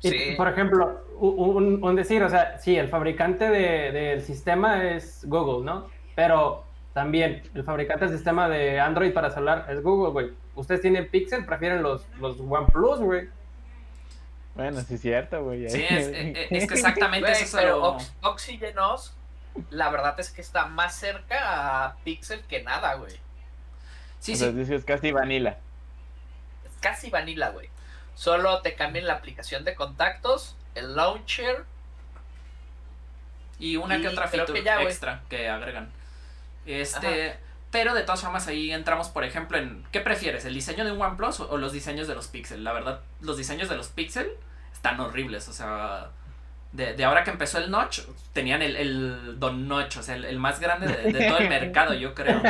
Sí. por ejemplo, un, decir, o sea, sí, el fabricante del sistema es Google, ¿no? Pero también el fabricante del sistema de Android para celular es Google, güey. Ustedes tienen Pixel, prefieren los, los OnePlus, güey. Bueno, sí es cierto, güey. Sí, es, que exactamente eso Pero Oxygenos, la verdad es que está más cerca a Pixel que nada, güey. Sí, sí. es casi vanilla. Es casi vanilla, güey. Solo te cambian la aplicación de contactos, el launcher. Y una que otra feature extra que agregan. Este. Pero de todas formas ahí entramos, por ejemplo, en ¿qué prefieres? ¿El diseño de un OnePlus o, los diseños de los Pixel? La verdad, los diseños de los Pixel están horribles. O sea, de, ahora que empezó el Notch, tenían el, Don Notch, o sea, el, más grande de, todo el mercado, yo creo.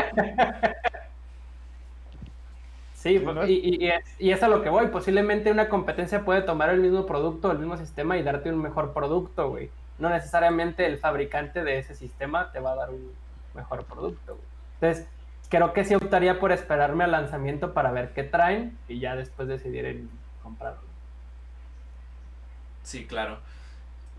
Sí, y, y, y, es a lo que voy. Posiblemente una competencia puede tomar el mismo producto, el mismo sistema y darte un mejor producto, güey. No necesariamente el fabricante de ese sistema te va a dar un mejor producto, güey. Entonces, creo que sí optaría por esperarme al lanzamiento para ver qué traen y ya después decidir en comprarlo. Sí, claro.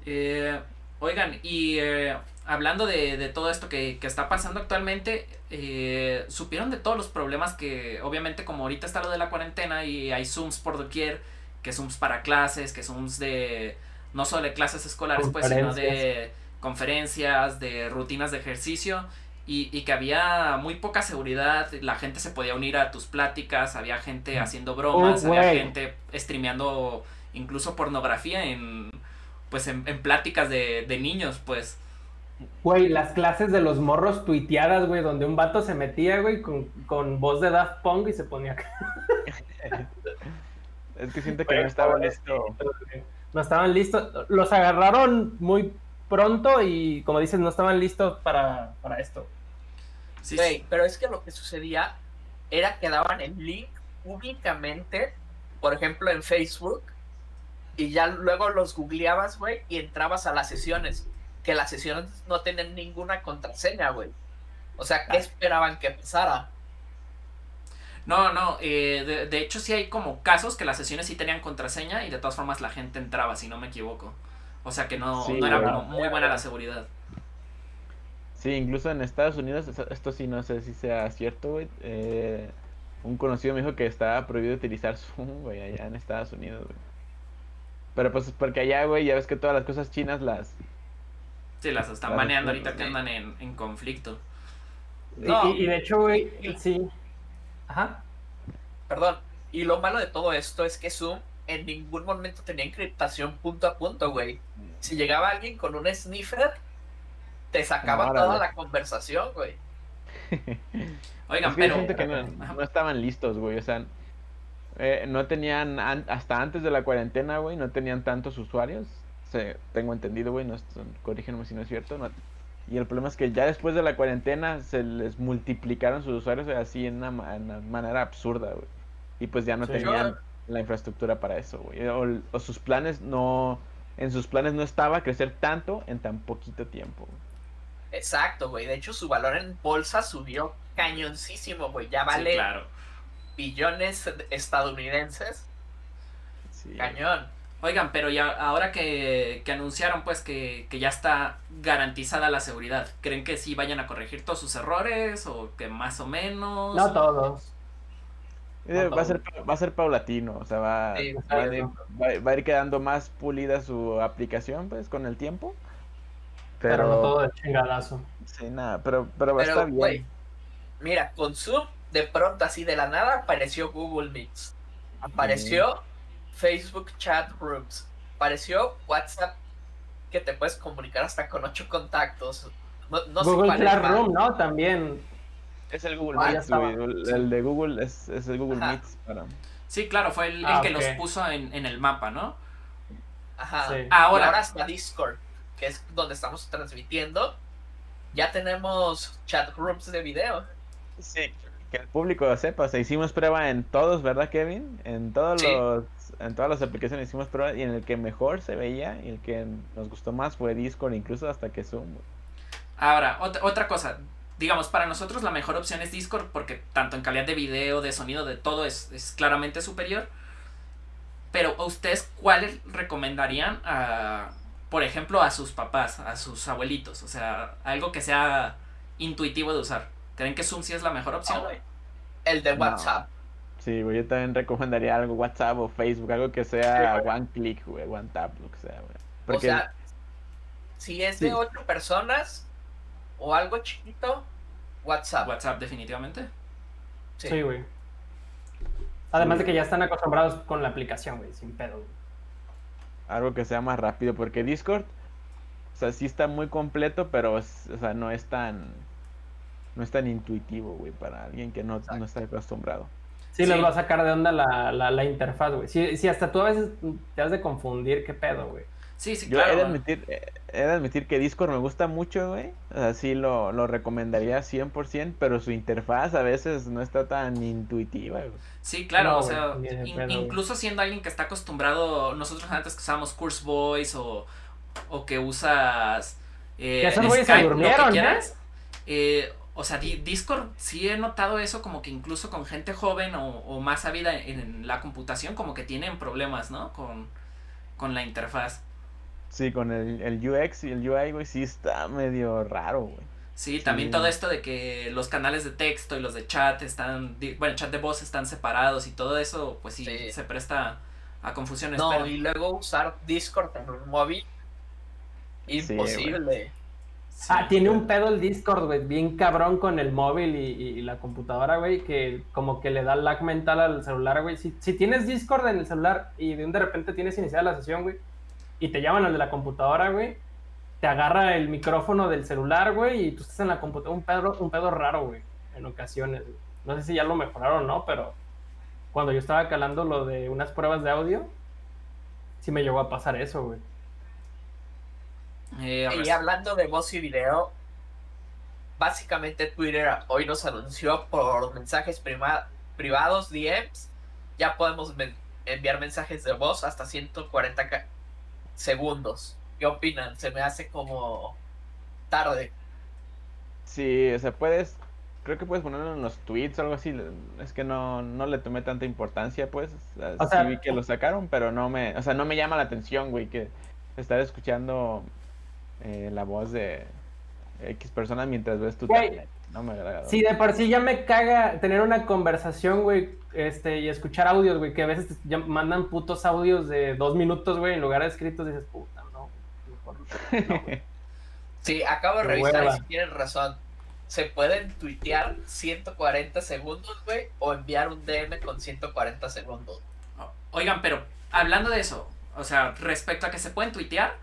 Eh, oigan, y eh, hablando de, todo esto que, está pasando actualmente, eh, supieron de todos los problemas que, obviamente, como ahorita está lo de la cuarentena y hay Zooms por doquier, que Zooms para clases, que Zooms de, no solo de clases escolares, pues, sino de conferencias, de rutinas de ejercicio. Y, que había muy poca seguridad, la gente se podía unir a tus pláticas, había gente mm. haciendo bromas, había gente streameando incluso pornografía en pues en, pláticas de, de niños, pues. Güey, las clases de los morros tuiteadas, güey, donde un vato se metía, güey, con, voz de Daft Punk y se ponía acá. es que siento que no estaban listos. No estaban listos. Los agarraron muy pronto y, como dices, no estaban listos para, esto. Sí, güey, pero es que lo que sucedía era que daban el link públicamente, por ejemplo, en Facebook, y ya luego los googleabas, güey, y entrabas a las sesiones que las sesiones no tienen ninguna contraseña, güey. O sea, ¿qué esperaban que pasara? No, no, eh, de, hecho sí hay como casos que las sesiones sí tenían contraseña y de todas formas la gente entraba, si no me equivoco. O sea que no, no era como muy buena la seguridad. Sí, incluso en Estados Unidos, esto sí no sé si sea cierto, güey. Eh, un conocido me dijo que estaba prohibido utilizar Zoom, güey, allá en Estados Unidos, güey. Pero pues porque allá, güey, ya ves que todas las cosas chinas las... Sí, las están baneando ahorita que andan en, en conflicto. Y, de hecho, güey, sí. Ajá. Perdón. Y lo malo de todo esto es que Zoom en ningún momento tenía encriptación punto a punto, güey. Si llegaba alguien con un sniffer, te sacaba toda la conversación, güey. Oigan, pero... no, estaban listos, güey. O sea, eh, no tenían, hasta antes de la cuarentena, güey, no tenían tantos usuarios. Tengo entendido, güey, no, corrígenme si no es cierto. y el problema es que ya después de la cuarentena se les multiplicaron sus usuarios así en una, manera absurda, güey. Y pues ya no tenían la infraestructura para eso, güey. O, sus planes no, en sus planes no estaba crecer tanto en tan poquito tiempo. Exacto, güey. De hecho, su valor en bolsa subió cañoncísimo, güey. Ya vale billones estadounidenses. Cañón. Oigan, pero ya ahora que, anunciaron pues que, ya está garantizada la seguridad, ¿creen que sí vayan a corregir todos sus errores o que más o menos? No todos. Eh, va, a ser, va a ser paulatino, o sea, va, va, a ir, quedando más pulida su aplicación pues con el tiempo. Pero, no todo de chingadazo. Sí, nada, pero, pero, va a estar bien. mira, con Zoom, de pronto así de la nada apareció Google Meets. Apareció Facebook Chat Rooms. Apareció WhatsApp que te puedes comunicar hasta con ocho contactos. No, Google Chat Room, ¿no? También. Es el Google Meets, El de Google es, es el Google Meets para. Sí, claro, fue el, ah, que los puso en, en, el mapa, ¿no? Ajá. Ahora, ahora está Discord que es donde estamos transmitiendo, ya tenemos chat rooms de video. Sí, que el público lo sepa. O hicimos prueba en todos, ¿verdad, Kevin? En todos los en todas las aplicaciones hicimos prueba y en el que mejor se veía y el que nos gustó más fue Discord, incluso hasta que Zoom. Ahora, otra, otra cosa, digamos, para nosotros la mejor opción es Discord porque tanto en calidad de video, de sonido, de todo es, es claramente superior. Pero ¿a ustedes cuáles recomendarían a, por ejemplo, a sus papás, a sus abuelitos. O sea, algo que sea intuitivo de usar. ¿Creen que Zoom sí es la mejor opción? el de WhatsApp. Sí, güey, yo también recomendaría algo WhatsApp o Facebook, algo que sea one click, güey, one tap, lo que sea, güey. Porque... O sea, si es de ocho personas o algo chiquito, WhatsApp. WhatsApp, definitivamente. Sí, güey. Además de que ya están acostumbrados con la aplicación, güey, sin pedo, güey algo que sea más rápido, porque Discord, o sea, sí está muy completo, pero, o sea, no es tan, no es tan intuitivo, güey, para alguien que no, no está acostumbrado. Sí, les va a sacar de onda la, la, la interfaz, güey. Si, si, hasta tú a veces te has de confundir, qué pedo, güey. Sí, sí, Yo claro. He de, admitir, he de admitir que Discord me gusta mucho, güey. O sea, sí lo, lo recomendaría 100%, pero su interfaz a veces no está tan intuitiva, güey. Sí, claro, o sea, incluso siendo alguien que está acostumbrado, nosotros antes que usábamos Curse Voice o, o que usas... Eh, que esos güeyes se durmieron, quieras, eh, o sea, Discord sí he notado eso como que incluso con gente joven o, o más sabida en, la computación como que tienen problemas, ¿no? Con, con la interfaz. Sí, con el, el UX y el UI, güey, sí está medio raro, güey. Sí, también todo esto de que los canales de texto y los de chat están, bueno, chat de voz están separados y todo eso, pues sí, se presta a confusiones. No, y luego usar Discord en un móvil, imposible. Ah, tiene un pedo el Discord, güey, bien cabrón con el móvil y, la computadora, güey, que como que le da lag mental al celular, güey. Si, si tienes Discord en el celular y de, de repente tienes iniciada la sesión, güey, y te llaman al de la computadora, güey, te agarra el micrófono del celular, güey, y tú estás en la computadora, un pedo, un pedo raro, güey, en ocasiones. No sé si ya lo mejoraron o no, pero cuando yo estaba calando lo de unas pruebas de audio, sí me llegó a pasar eso, güey. Eh, y hablando de voz y video, básicamente Twitter hoy nos anunció por mensajes privados, DMs, ya podemos enviar mensajes de voz hasta 140 segundos. ¿Qué opinan? Se me hace como tarde. Sí, o sea, puedes, creo que puedes ponerlo en los tweets o algo así. Es que no, no le tomé tanta importancia, pues. O sea, sí vi que lo sacaron, pero no me, o sea, no me llama la atención, güey, que estar escuchando eh, la voz de X personas mientras ves tu tablet. no me agrada. Sí, de por sí ya me caga tener una conversación, güey, este, y escuchar audios, güey, que a veces ya mandan putos audios de dos minutos, güey, en lugar de escritos, dices, puta, no, mejor Sí, acabo de revisar y si tienes razón. Se pueden tuitear 140 segundos, güey, o enviar un DM con 140 segundos. Oigan, pero hablando de eso, o sea, respecto a que se pueden tuitear,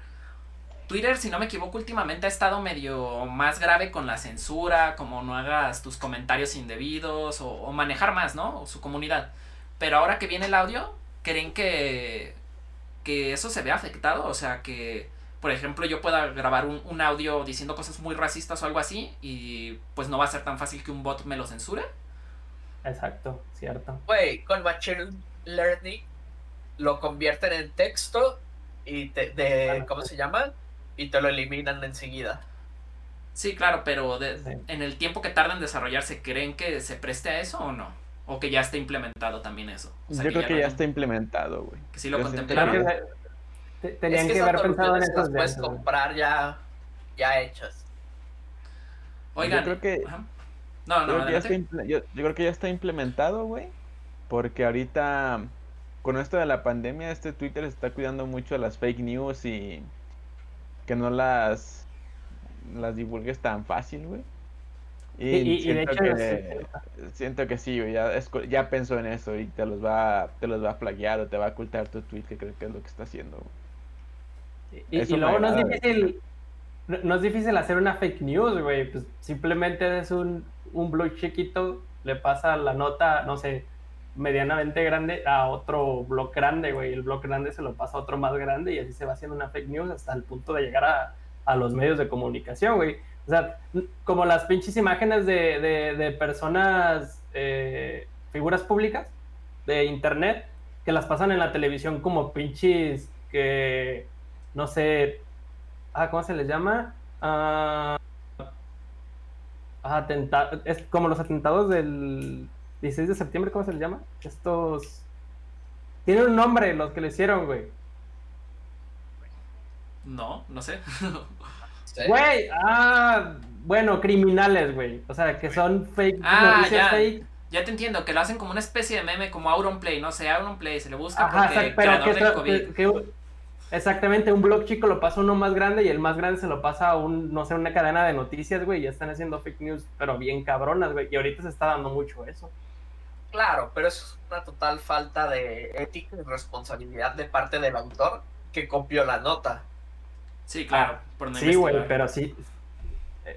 Twitter, si no me equivoco, últimamente ha estado medio más grave con la censura, como no hagas tus comentarios indebidos o, manejar más, ¿no? su comunidad. Pero ahora que viene el audio, ¿creen que, que eso se ve afectado? O sea, que, por ejemplo, yo pueda grabar un, un audio diciendo cosas muy racistas o algo así y pues no va a ser tan fácil que un bot me lo censure. Exacto, cierto. Güey, con Machine Learning lo convierten en texto y te, de, ¿cómo se llama? Y te lo eliminan enseguida. Sí, claro, pero en el tiempo que tarda en desarrollarse, ¿creen que se preste a eso o no? ¿O que ya está implementado también eso? Yo creo que ya está implementado, güey. Que sí lo contemplaron. Tenían que, haber pensado en eso. puedes comprar ya, ya hechas. Oigan. Yo creo que... No, no, yo, yo creo que ya está implementado, güey. Porque ahorita, con esto de la pandemia, este Twitter está cuidando mucho a las fake news y que no las las divulgues tan fácil, güey. Y, siento, que, siento que sí, güey, ya, ya pensó en eso y te los va te los va a flaguear o te va a ocultar tu tweet, que creo que es lo que está haciendo. Y, luego no es difícil no, es difícil hacer una fake news, güey, pues simplemente es un, un blog chiquito, le pasa la nota, no sé, medianamente grande a otro blog grande, güey. El blog grande se lo pasa a otro más grande y así se va haciendo una fake news hasta el punto de llegar a, a los medios de comunicación, güey. O sea, como las pinches imágenes de, de, personas, eh, figuras públicas de internet, que las pasan en la televisión como pinches que, no sé, ah, ¿cómo se les llama? Ah, es como los atentados del 16 de septiembre, ¿cómo se les llama? Estos. Tienen un nombre los que lo hicieron, güey. No, no sé. Güey, ah, bueno, criminales, güey. O sea, que son fake, ah, ya. fake. Ya te entiendo, que lo hacen como una especie de meme, como Auronplay, no sé, Auronplay, se le busca Ajá, porque pero que, Exactamente, un blog chico lo pasa uno más grande y el más grande se lo pasa a un, no sé, una cadena de noticias, güey, ya están haciendo fake news, pero bien cabronas, güey, y ahorita se está dando mucho eso. Claro, pero eso es una total falta de ética y responsabilidad de parte del autor que copió la nota. Sí, claro. Por sí, güey, pero sí.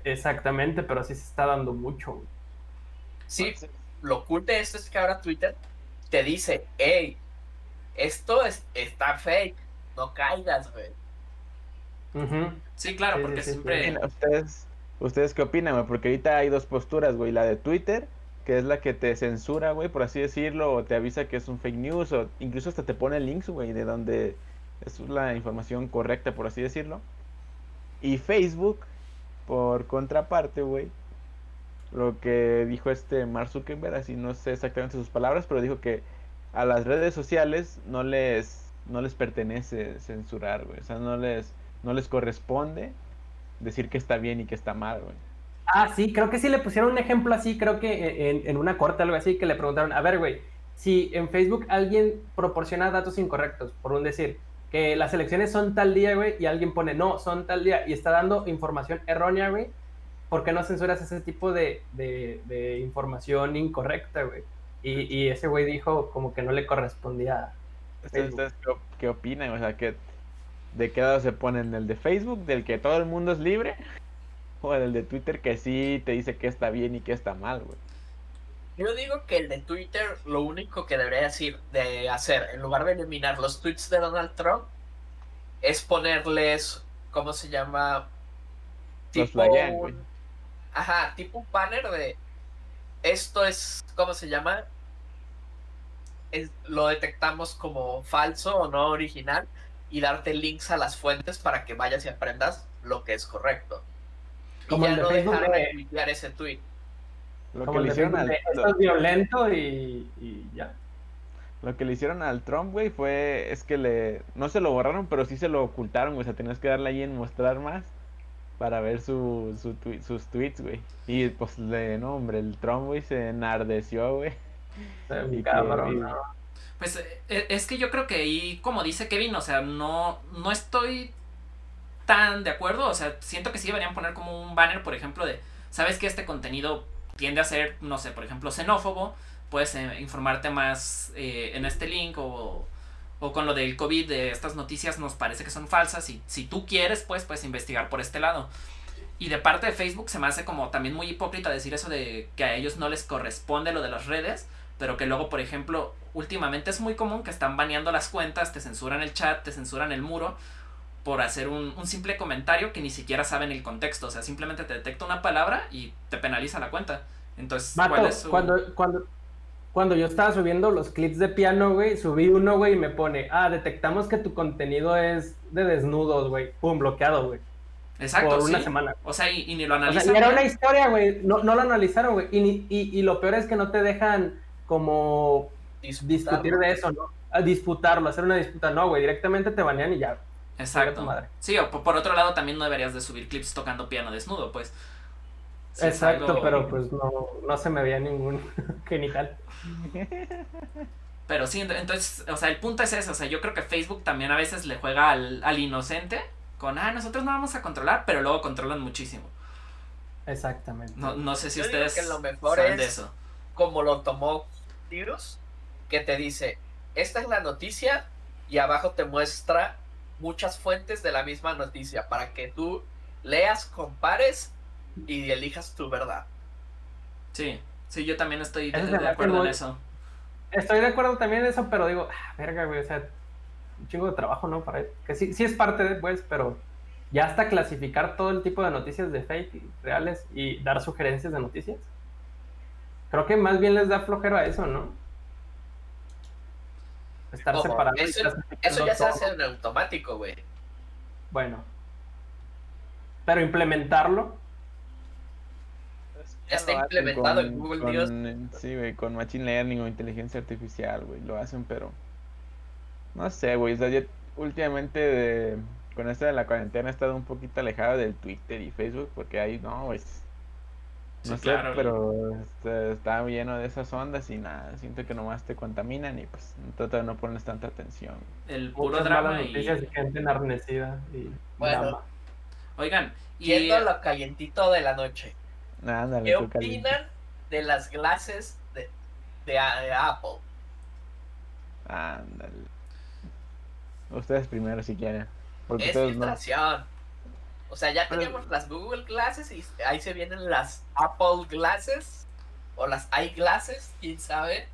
Exactamente, pero sí se está dando mucho. Sí, lo cool de esto es que ahora Twitter te dice, hey, esto es, está fake, no caigas, güey. Sí, claro, porque siempre... ¿Ustedes, ¿Ustedes qué opinan, Porque ahorita hay dos posturas, güey, la de Twitter que es la que te censura, güey, por así decirlo, o te avisa que es un fake news, o incluso hasta te pone links, güey, de donde es la información correcta, por así decirlo. Y Facebook, por contraparte, güey, lo que dijo este Mark Zuckerberg, así no sé exactamente sus palabras, pero dijo que a las redes sociales no les no les pertenece censurar, güey, o sea, no les no les corresponde decir que está bien y que está mal, güey. Ah, sí, creo que sí le pusieron un ejemplo así, creo que en, en una corte algo así, que le preguntaron, a ver, güey, si en Facebook alguien proporciona datos incorrectos, por un decir, que las elecciones son tal día, güey, y alguien pone, no, son tal día, y está dando información errónea, güey, ¿por qué no censuras ese tipo de, de, información incorrecta, güey? Y, y, ese güey dijo como que no le correspondía. ¿Ustedes qué, opinan? O sea, que ¿de qué lado se ponen? ¿El de Facebook, del que todo el mundo es libre? O el de Twitter que sí te dice que está bien y que está mal, güey. Yo digo que el de Twitter lo único que debería decir, de hacer, en lugar de eliminar los tweets de Donald Trump, es ponerles, ¿cómo se llama? Tipo un, ajá, tipo un banner de esto es, ¿cómo se llama? Es, lo detectamos como falso o no original y darte links a las fuentes para que vayas y aprendas lo que es correcto. Como ya no dejar de ese tweet. Lo que le hicieron al esto es violento y, y, ya. Lo que le hicieron al Trump, güey, fue es que le no se lo borraron, pero sí se lo ocultaron, güey, o sea, tenías que darle ahí en mostrar más para ver su, su sus tweets, güey. Y pues, le, no, hombre, el Trump, güey, se enardeció, güey. Pues e, es que yo creo que ahí, como dice Kevin, o sea, no, no estoy tan de acuerdo. O sea, siento que sí deberían poner como un banner, por ejemplo, de, ¿sabes que este contenido tiende a ser, no sé, por ejemplo, xenófobo? Puedes eh, informarte más eh, en este link o o con lo del COVID, de estas noticias nos parece que son falsas y si tú quieres, pues puedes investigar por este lado. Y de parte de Facebook se me hace como también muy hipócrita decir eso de que a ellos no les corresponde lo de las redes, pero que luego, por ejemplo, últimamente es muy común que están baneando las cuentas, te censuran el chat, te censuran el muro por hacer un, simple comentario que ni siquiera saben el contexto, o sea, simplemente te detecta una palabra y te penaliza la cuenta. Entonces, ¿cuál es cuando, cuando, cuando yo estaba subiendo los clips de piano, güey, subí uno, güey, y me pone, ah, detectamos que tu contenido es de desnudos, güey. Pum, bloqueado, güey. Exacto. Por una semana. O sea, y, ni lo analizaron. O sea, y era una historia, güey. No, no lo analizaron, güey. Y, y, y, lo peor es que no te dejan como discutir de eso, ¿no? A disputarlo, hacer una disputa. No, güey, directamente te banean y ya. Exacto. Sí, o por otro lado también no deberías de subir clips tocando piano desnudo, pues. Exacto, pero pues no, no se me veía ningún genital. Pero sí, entonces, o sea, el punto es eso, o sea, yo creo que Facebook también a veces le juega al, al inocente con, ah, nosotros no vamos a controlar, pero luego controlan muchísimo. Exactamente. No, no sé si ustedes que lo mejor es de eso. Como lo tomó Tirus, que te dice, esta es la noticia y abajo te muestra muchas fuentes de la misma noticia para que tú leas, compares y elijas tu verdad. Sí. Sí, yo también estoy de, acuerdo en eso. Estoy de acuerdo también en eso, pero digo, ah, verga, güey, o sea, un chingo de trabajo, ¿no? Para que sí, sí es parte de, pues, pero ya hasta clasificar todo el tipo de noticias de fake y reales y dar sugerencias de noticias. Creo que más bien les da flojero a eso, ¿no? Estar separado. Eso, eso ya se hace en automático, güey. Bueno. Pero implementarlo ya está implementado en Google Dios. Sí, güey, con Machine Learning o inteligencia artificial, güey, lo hacen, pero. No sé, güey, o sea, yo últimamente con esto de la cuarentena he estado un poquito alejado del Twitter y Facebook porque ahí, no, güey. No sé, pero este, está, lleno de esas ondas y nada, siento que nomás te contaminan y pues de no pones tanta atención. El puro drama y... gente enarnecida y bueno. Oigan, y... Yendo a lo calientito de la noche. ¿Qué opinan de las clases de, Apple? Ándale. Ustedes primero si quieren. Porque es filtración. O sea, ya tenemos las Google Glasses y ahí se vienen las Apple Glasses o las iGlasses, quién sabe.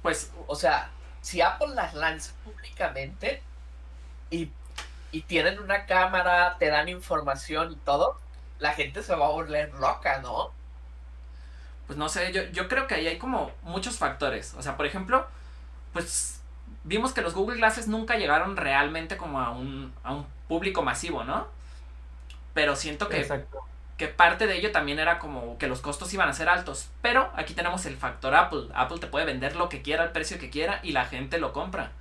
Pues, o sea, si Apple las lanza públicamente y, y tienen una cámara, te dan información y todo, la gente se va a volver loca, ¿no? Pues no sé, yo, yo creo que ahí hay como muchos factores. O sea, por ejemplo, pues vimos que los Google Glasses nunca llegaron realmente como a un, a un público masivo, ¿no? Pero siento que, que parte de ello también era como que los costos iban a ser altos. Pero aquí tenemos el factor Apple. Apple te puede vender lo que quiera, al precio que quiera, y la gente lo compra.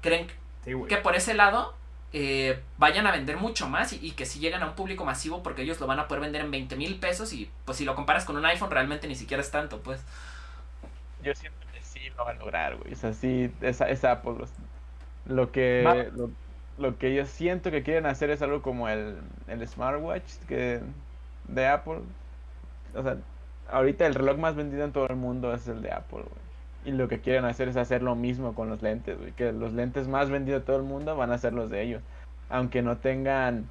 ¿Creen que por ese lado eh, vayan a vender mucho más y, que si lleguen a un público masivo porque ellos lo van a poder vender en 20 mil pesos y pues si lo comparas con un iPhone realmente ni siquiera es tanto, pues. Yo siento que sí lo van a lograr, güey. O sea, sí, esa, esa Apple, lo que... Lo, que yo siento que quieren hacer es algo como el, el smartwatch que, de Apple. O sea, ahorita el reloj más vendido en todo el mundo es el de Apple, güey. Y lo que quieren hacer es hacer lo mismo con los lentes, güey. Que los lentes más vendidos de todo el mundo van a ser los de ellos. Aunque no tengan...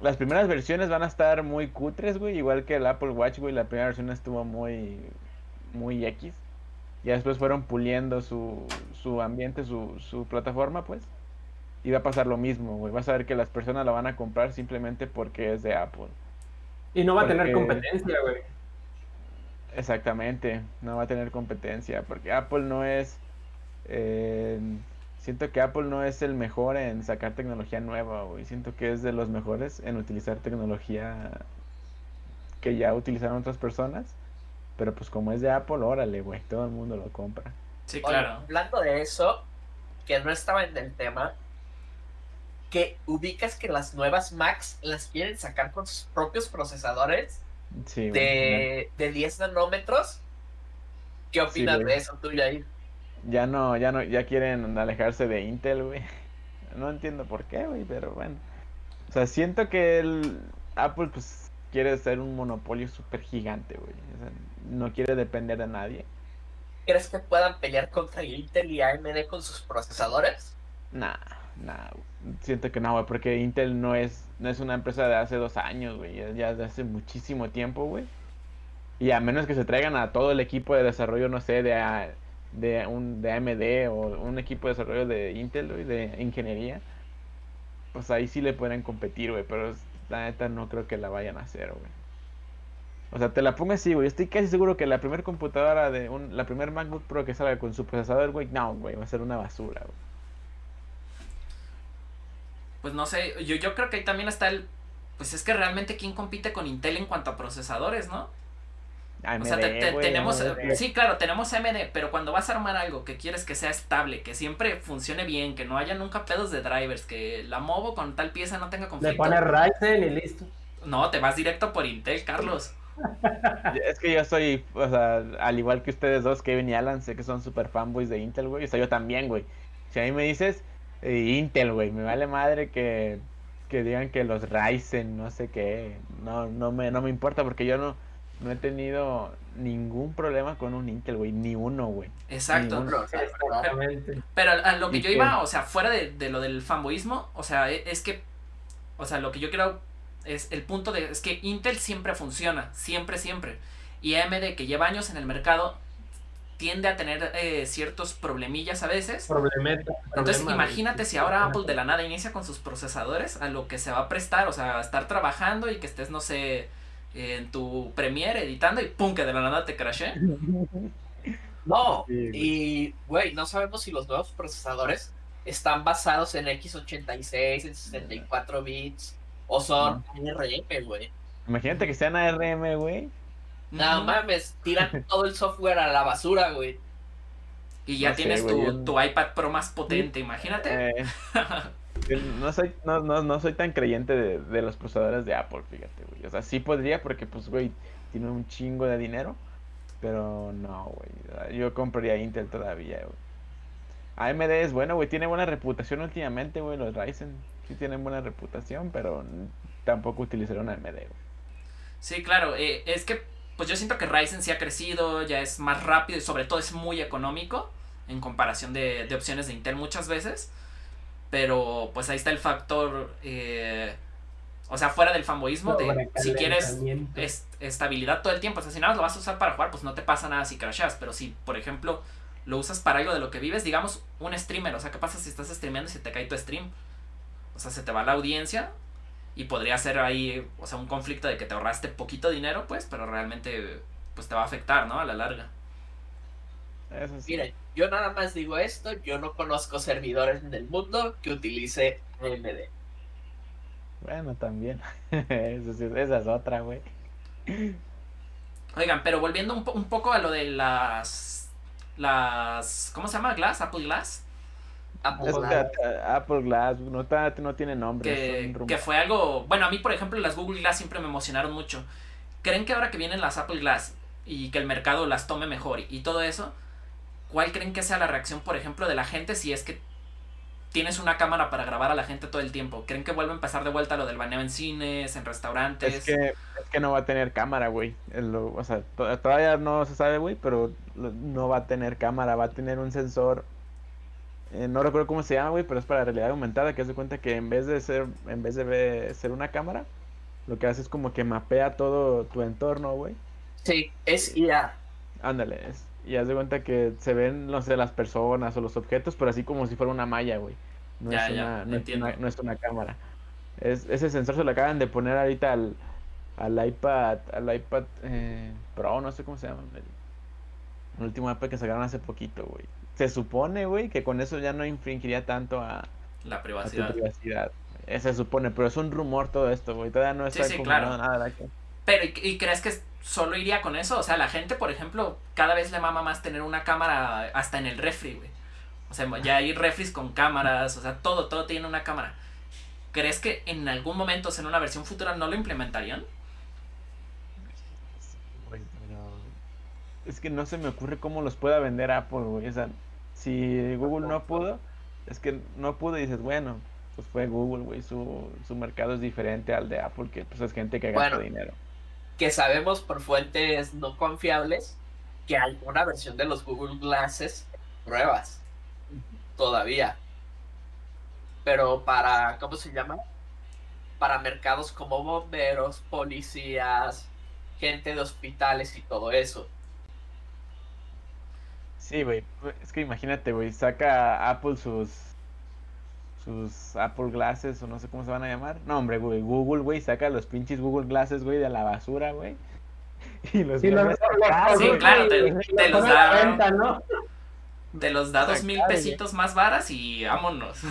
Las primeras versiones van a estar muy cutres, güey. Igual que el Apple Watch, güey. La primera versión estuvo muy... Muy X. Ya después fueron puliendo su, su ambiente, su, su plataforma, pues. Y va a pasar lo mismo, güey. Vas a ver que las personas la van a comprar simplemente porque es de Apple. Y no va a tener competencia, güey. Exactamente, no va a tener competencia, porque Apple no es... Eh, siento que Apple no es el mejor en sacar tecnología nueva, güey. Siento que es de los mejores en utilizar tecnología que ya utilizaron otras personas. Pero pues como es de Apple, órale, güey, todo el mundo lo compra. Sí, claro. hablando de eso, que no estaba en el tema, que ubicas que las nuevas Macs las quieren sacar con sus propios procesadores de, de 10 nanómetros. ¿Qué opinas de eso tú, Jair? Ya no, ya no, ya quieren alejarse de Intel, güey. No entiendo por qué, güey, pero bueno. O sea, siento que el Apple, pues, quiere ser un monopolio súper gigante, güey. O sea, no quiere depender de nadie. ¿Crees que puedan pelear contra Intel y AMD con sus procesadores? Nah, nah, siento que no, güey, porque Intel no es, no es una empresa de hace dos años, güey, ya de hace muchísimo tiempo, güey. Y a menos que se traigan a todo el equipo de desarrollo, no sé, de de, un, de AMD o un equipo de desarrollo de Intel, y de ingeniería, pues ahí sí le pueden competir, güey, pero la neta no creo que la vayan a hacer, güey. O sea, te la pongo así, güey. Estoy casi seguro que la primera computadora de un, la primer MacBook Pro que salga con su procesador, güey, no, güey, va a ser una basura, güey. Pues no sé, yo, yo creo que ahí también está el. Pues es que realmente quién compite con Intel en cuanto a procesadores, ¿no? o sea, tenemos, sí, claro, tenemos AMD, pero cuando vas a armar algo que quieres que sea estable, que siempre funcione bien, que no haya nunca pedos de drivers, que la movo con tal pieza no tenga conflicto. Le pones Ryzen y listo. No, te vas directo por Intel, Carlos. es que yo soy, o sea, al igual que ustedes dos, Kevin y Alan, sé que son super fanboys de Intel, güey. O sea, yo también, güey. Si a mí me dices Intel, güey, me vale madre que, que digan que los Ryzen, no sé qué. No, no me, no me importa porque yo no no he tenido ningún problema con un Intel, güey, ni uno, güey. Exacto. Pero, a lo que yo iba, o sea, fuera de, lo del fanboísmo, o sea, e, es que, o sea, lo que yo creo es el punto de, es que Intel siempre funciona, siempre, siempre. Y AMD, que lleva años en el mercado, tiende a tener eh, ciertos problemillas a veces. Problemeta, Entonces, imagínate si ahora Apple de la nada inicia con sus procesadores, a lo que se va a prestar, o sea, a estar trabajando y que estés, no sé, en tu Premiere editando y pum, que de la nada te crashe. No, y güey, no sabemos si los nuevos procesadores están basados en x86, en 64 bits o son ARM, güey. Imagínate que sean ARM, güey. No mames, tiran todo el software a la basura, güey. Y ya tienes tu, iPad Pro más potente, imagínate. Eh, no soy, no, no, no soy tan creyente de, los procesadores de Apple, fíjate, güey. O sea, sí podría porque, pues, güey, tiene un chingo de dinero. Pero no, güey. Yo compraría Intel todavía, güey. AMD es bueno, güey. Tiene buena reputación últimamente, güey. Los Ryzen sí tienen buena reputación, pero tampoco utilizaron AMD, güey. Sí, claro. Eh, es que, pues yo siento que Ryzen sí ha crecido, ya es más rápido y sobre todo es muy económico en comparación de, de opciones de Intel muchas veces. Pero pues ahí está el factor, eh, o sea, fuera del fanboísmo, de si quieres estabilidad todo el tiempo, o sea, si nada lo vas a usar para jugar, pues no te pasa nada si crasheas, pero si, por ejemplo, lo usas para algo de lo que vives, digamos, un streamer, o sea, ¿qué pasa si estás streameando y se te cae tu stream? O sea, se te va la audiencia y podría ser ahí, o sea, un conflicto de que te ahorraste poquito dinero, pues, pero realmente, pues te va a afectar, ¿no? A la larga. Eso Miren, yo nada más digo esto, yo no conozco servidores en el mundo que utilice AMD. Bueno, también. esa es otra, güey. Oigan, pero volviendo un, un, poco a lo de las. las ¿Cómo se llama? ¿Glass? ¿Apple Glass? Apple Glass. Apple Glass, no, no tiene nombre. Que, que fue algo. Bueno, a mí, por ejemplo, las Google Glass siempre me emocionaron mucho. ¿Creen que ahora que vienen las Apple Glass y que el mercado las tome mejor y todo eso, ¿cuál creen que sea la reacción, por ejemplo, de la gente si es que tienes una cámara para grabar a la gente todo el tiempo? ¿Creen que vuelve a empezar de vuelta lo del baneo en cines, en restaurantes? Es que, es que no va a tener cámara, güey. O sea, todavía no se sabe, güey, pero no va a tener cámara, va a tener un sensor. Eh, no recuerdo cómo se llama, güey, pero es para realidad aumentada, que hace cuenta que en vez de ser, en vez de ser una cámara, lo que hace es como que mapea todo tu entorno, güey. Sí, es IA. Ándale, es, y haz de cuenta que se ven, no sé, las personas o los objetos, pero así como si fuera una malla, güey. No, es, una, no, es una, cámara. Es, ese sensor se lo acaban de poner ahorita al, al iPad, al iPad eh, Pro, no sé cómo se llama. El, último iPad que sacaron hace poquito, güey. Se supone, güey, que con eso ya no infringiría tanto a la privacidad. privacidad. Se supone, pero es un rumor todo esto, güey. Todavía no está sí, nada. Pero, ¿y, crees que solo iría con eso? O sea, la gente, por ejemplo, cada vez le mama más tener una cámara hasta en el refri, güey. O sea, ya hay refris con cámaras, o sea, todo, todo tiene una cámara. ¿crees que en algún momento, en una versión futura, no lo implementarían? Es que no se me ocurre cómo los pueda vender Apple, güey. O sea, si Google no pudo, es que no pudo y dices, bueno, pues fue Google, güey. Su, su mercado es diferente al de Apple, que pues es gente que gasta dinero. Que sabemos por fuentes no confiables que hay una versión de los Google Glasses pruebas todavía. Pero para, ¿cómo se llama? Para mercados como bomberos, policías, gente de hospitales y todo eso. Sí, güey. Es que imagínate, güey. Saca Apple sus. Sus Apple Glasses o no sé cómo se van a llamar. No, hombre, güey. Google, güey. Saca los pinches Google Glasses, güey, de la basura, güey. Y los. Sí, sí claro, te, los da. ¿no? Te los da dos mil pesitos más varas y vámonos.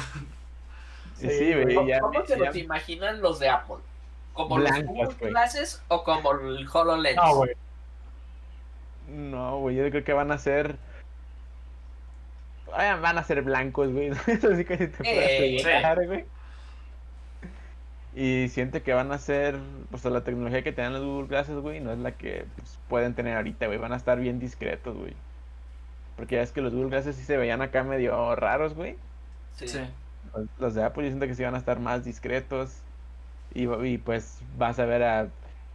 Sí, sí, güey. ¿Cómo, se los imaginan los de Apple? ¿Como los Google Glasses o como el HoloLens? No, güey. No, güey. Yo creo que van a ser van a ser blancos, güey. Eso sí que te puede güey. Y siente que van a ser, pues la tecnología que tienen los Google Glasses, güey, no es la que pues, pueden tener ahorita, güey. Van a estar bien discretos, güey. Porque ya es que los Google Glasses sí se veían acá medio raros, güey. Sí. Los, de Apple yo siento que sí van a estar más discretos. Y, y pues vas a ver a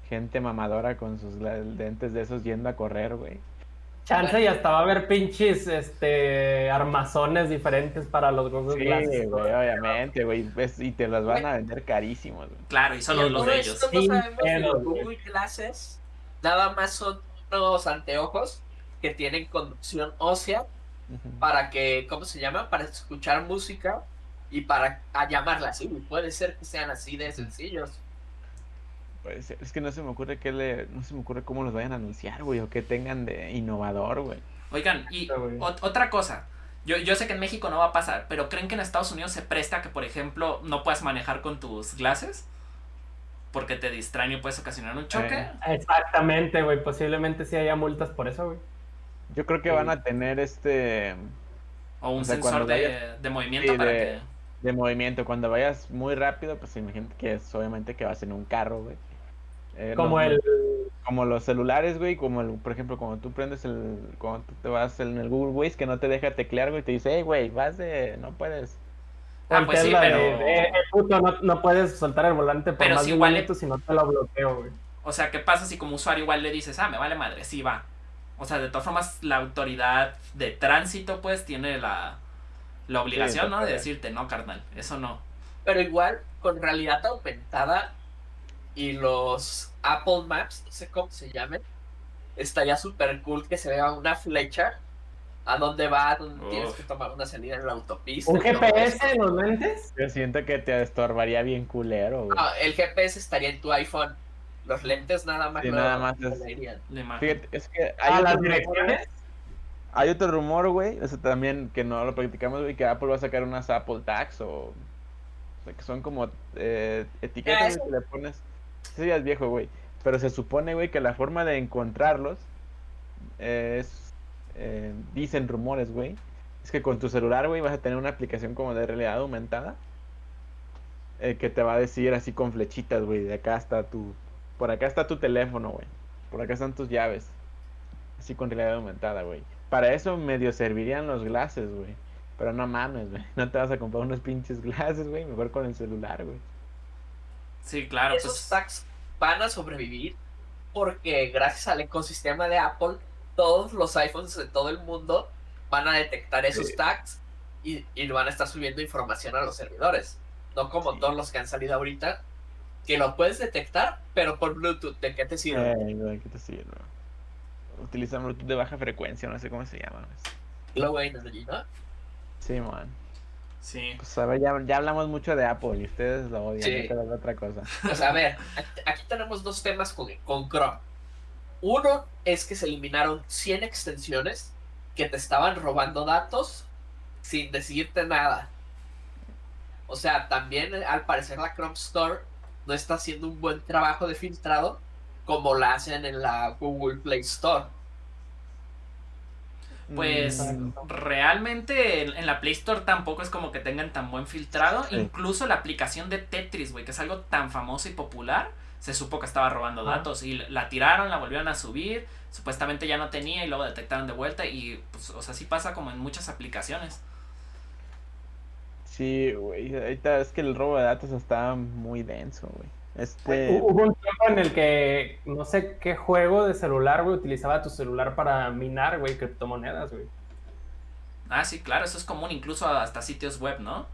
gente mamadora con sus lentes de esos yendo a correr, güey. Chance y hasta va a haber pinches este, armazones diferentes para los Google sí, Glasses. güey, obviamente, güey. Y te los van a vender carísimos. Claro, y son los, de ellos. Sí, los Google Glasses nada más son unos anteojos que tienen conducción ósea para que, ¿cómo se llama? Para escuchar música y para llamarla así. Puede ser que sean así de sencillos. Es que no se me ocurre que le, no se me ocurre cómo los vayan a anunciar, güey, o que tengan de innovador, güey. Oigan, y otra cosa. Yo, yo sé que en México no va a pasar, pero ¿creen que en Estados Unidos se presta que, por ejemplo, no puedas manejar con tus glasses? Porque te distraen y puedes ocasionar un choque. Eh. Exactamente, güey. Posiblemente sí haya multas por eso, güey. Yo creo que van a tener este... O un sensor de, de, movimiento para que... De movimiento. Cuando vayas muy rápido, pues imagínate que es obviamente que vas en un carro, güey. Eh, como el... Como los celulares, güey, como el, por ejemplo, cuando tú prendes el, cuando tú te vas en el Google Waze que no te deja teclear, güey, te dice, hey, güey, vas de, no puedes. Ah, pues sí, pero... Eh, puto, no, no, puedes soltar el volante por pero más si de igual si no te lo bloqueo, güey. O sea, ¿qué pasa si como usuario igual le dices, ah, me vale madre, sí va? O sea, de todas formas, la autoridad de tránsito, pues, tiene la, la obligación, ¿no? De decirte, no, carnal, eso no. Pero igual, con realidad aumentada, y los Apple Maps, no sé cómo se llamen, estaría súper cool que se vea una flecha a dónde va, dónde tienes que tomar una salida en la autopista. ¿Un GPS en los lentes? Yo siento que te estorbaría bien culero. No, el GPS estaría en tu iPhone. Los lentes nada más. Sí, nada más es... Fíjate, es que hay las direcciones? Hay otro rumor, güey, eso también que no lo practicamos, güey, que Apple va a sacar unas Apple Tags o, o sea, que son como eh, etiquetas que le pones Sí, es viejo, güey. Pero se supone, güey, que la forma de encontrarlos es. Eh, dicen rumores, güey. Es que con tu celular, güey, vas a tener una aplicación como de realidad aumentada. Eh, que te va a decir así con flechitas, güey. De acá está tu. Por acá está tu teléfono, güey. Por acá están tus llaves. Así con realidad aumentada, güey. Para eso medio servirían los glasses, güey. Pero no mames, güey. No te vas a comprar unos pinches glasses, güey. Mejor con el celular, güey. Sí, claro. Esos pues... tags van a sobrevivir porque gracias al ecosistema de Apple, todos los iPhones de todo el mundo van a detectar esos tags y, y, van a estar subiendo información a los servidores. No como todos los que han salido ahorita, que lo puedes detectar, pero por Bluetooth. ¿De qué te sirve? ¿De qué te sirve? Utilizan Bluetooth de baja frecuencia, no sé cómo se llama. Low Energy, ¿no? Sí, man. Sí. Pues a ver, ya, ya, hablamos mucho de Apple y ustedes lo odian, sí. otra cosa. Pues a ver, aquí tenemos dos temas con, con Chrome. Uno es que se eliminaron 100 extensiones que te estaban robando datos sin decirte nada. O sea, también al parecer la Chrome Store no está haciendo un buen trabajo de filtrado como la hacen en la Google Play Store. Pues realmente en, la Play Store tampoco es como que tengan tan buen filtrado. Incluso la aplicación de Tetris, güey, que es algo tan famoso y popular, se supo que estaba robando datos y la tiraron, la volvieron a subir. Supuestamente ya no tenía y luego detectaron de vuelta. Y pues, o sea, sí pasa como en muchas aplicaciones. Sí, güey. Ahorita es que el robo de datos está muy denso, güey. Este... Hubo un tiempo en el que no sé qué juego de celular, güey, utilizaba tu celular para minar, güey, criptomonedas, güey. Ah, sí, claro, eso es común incluso hasta sitios web, ¿no?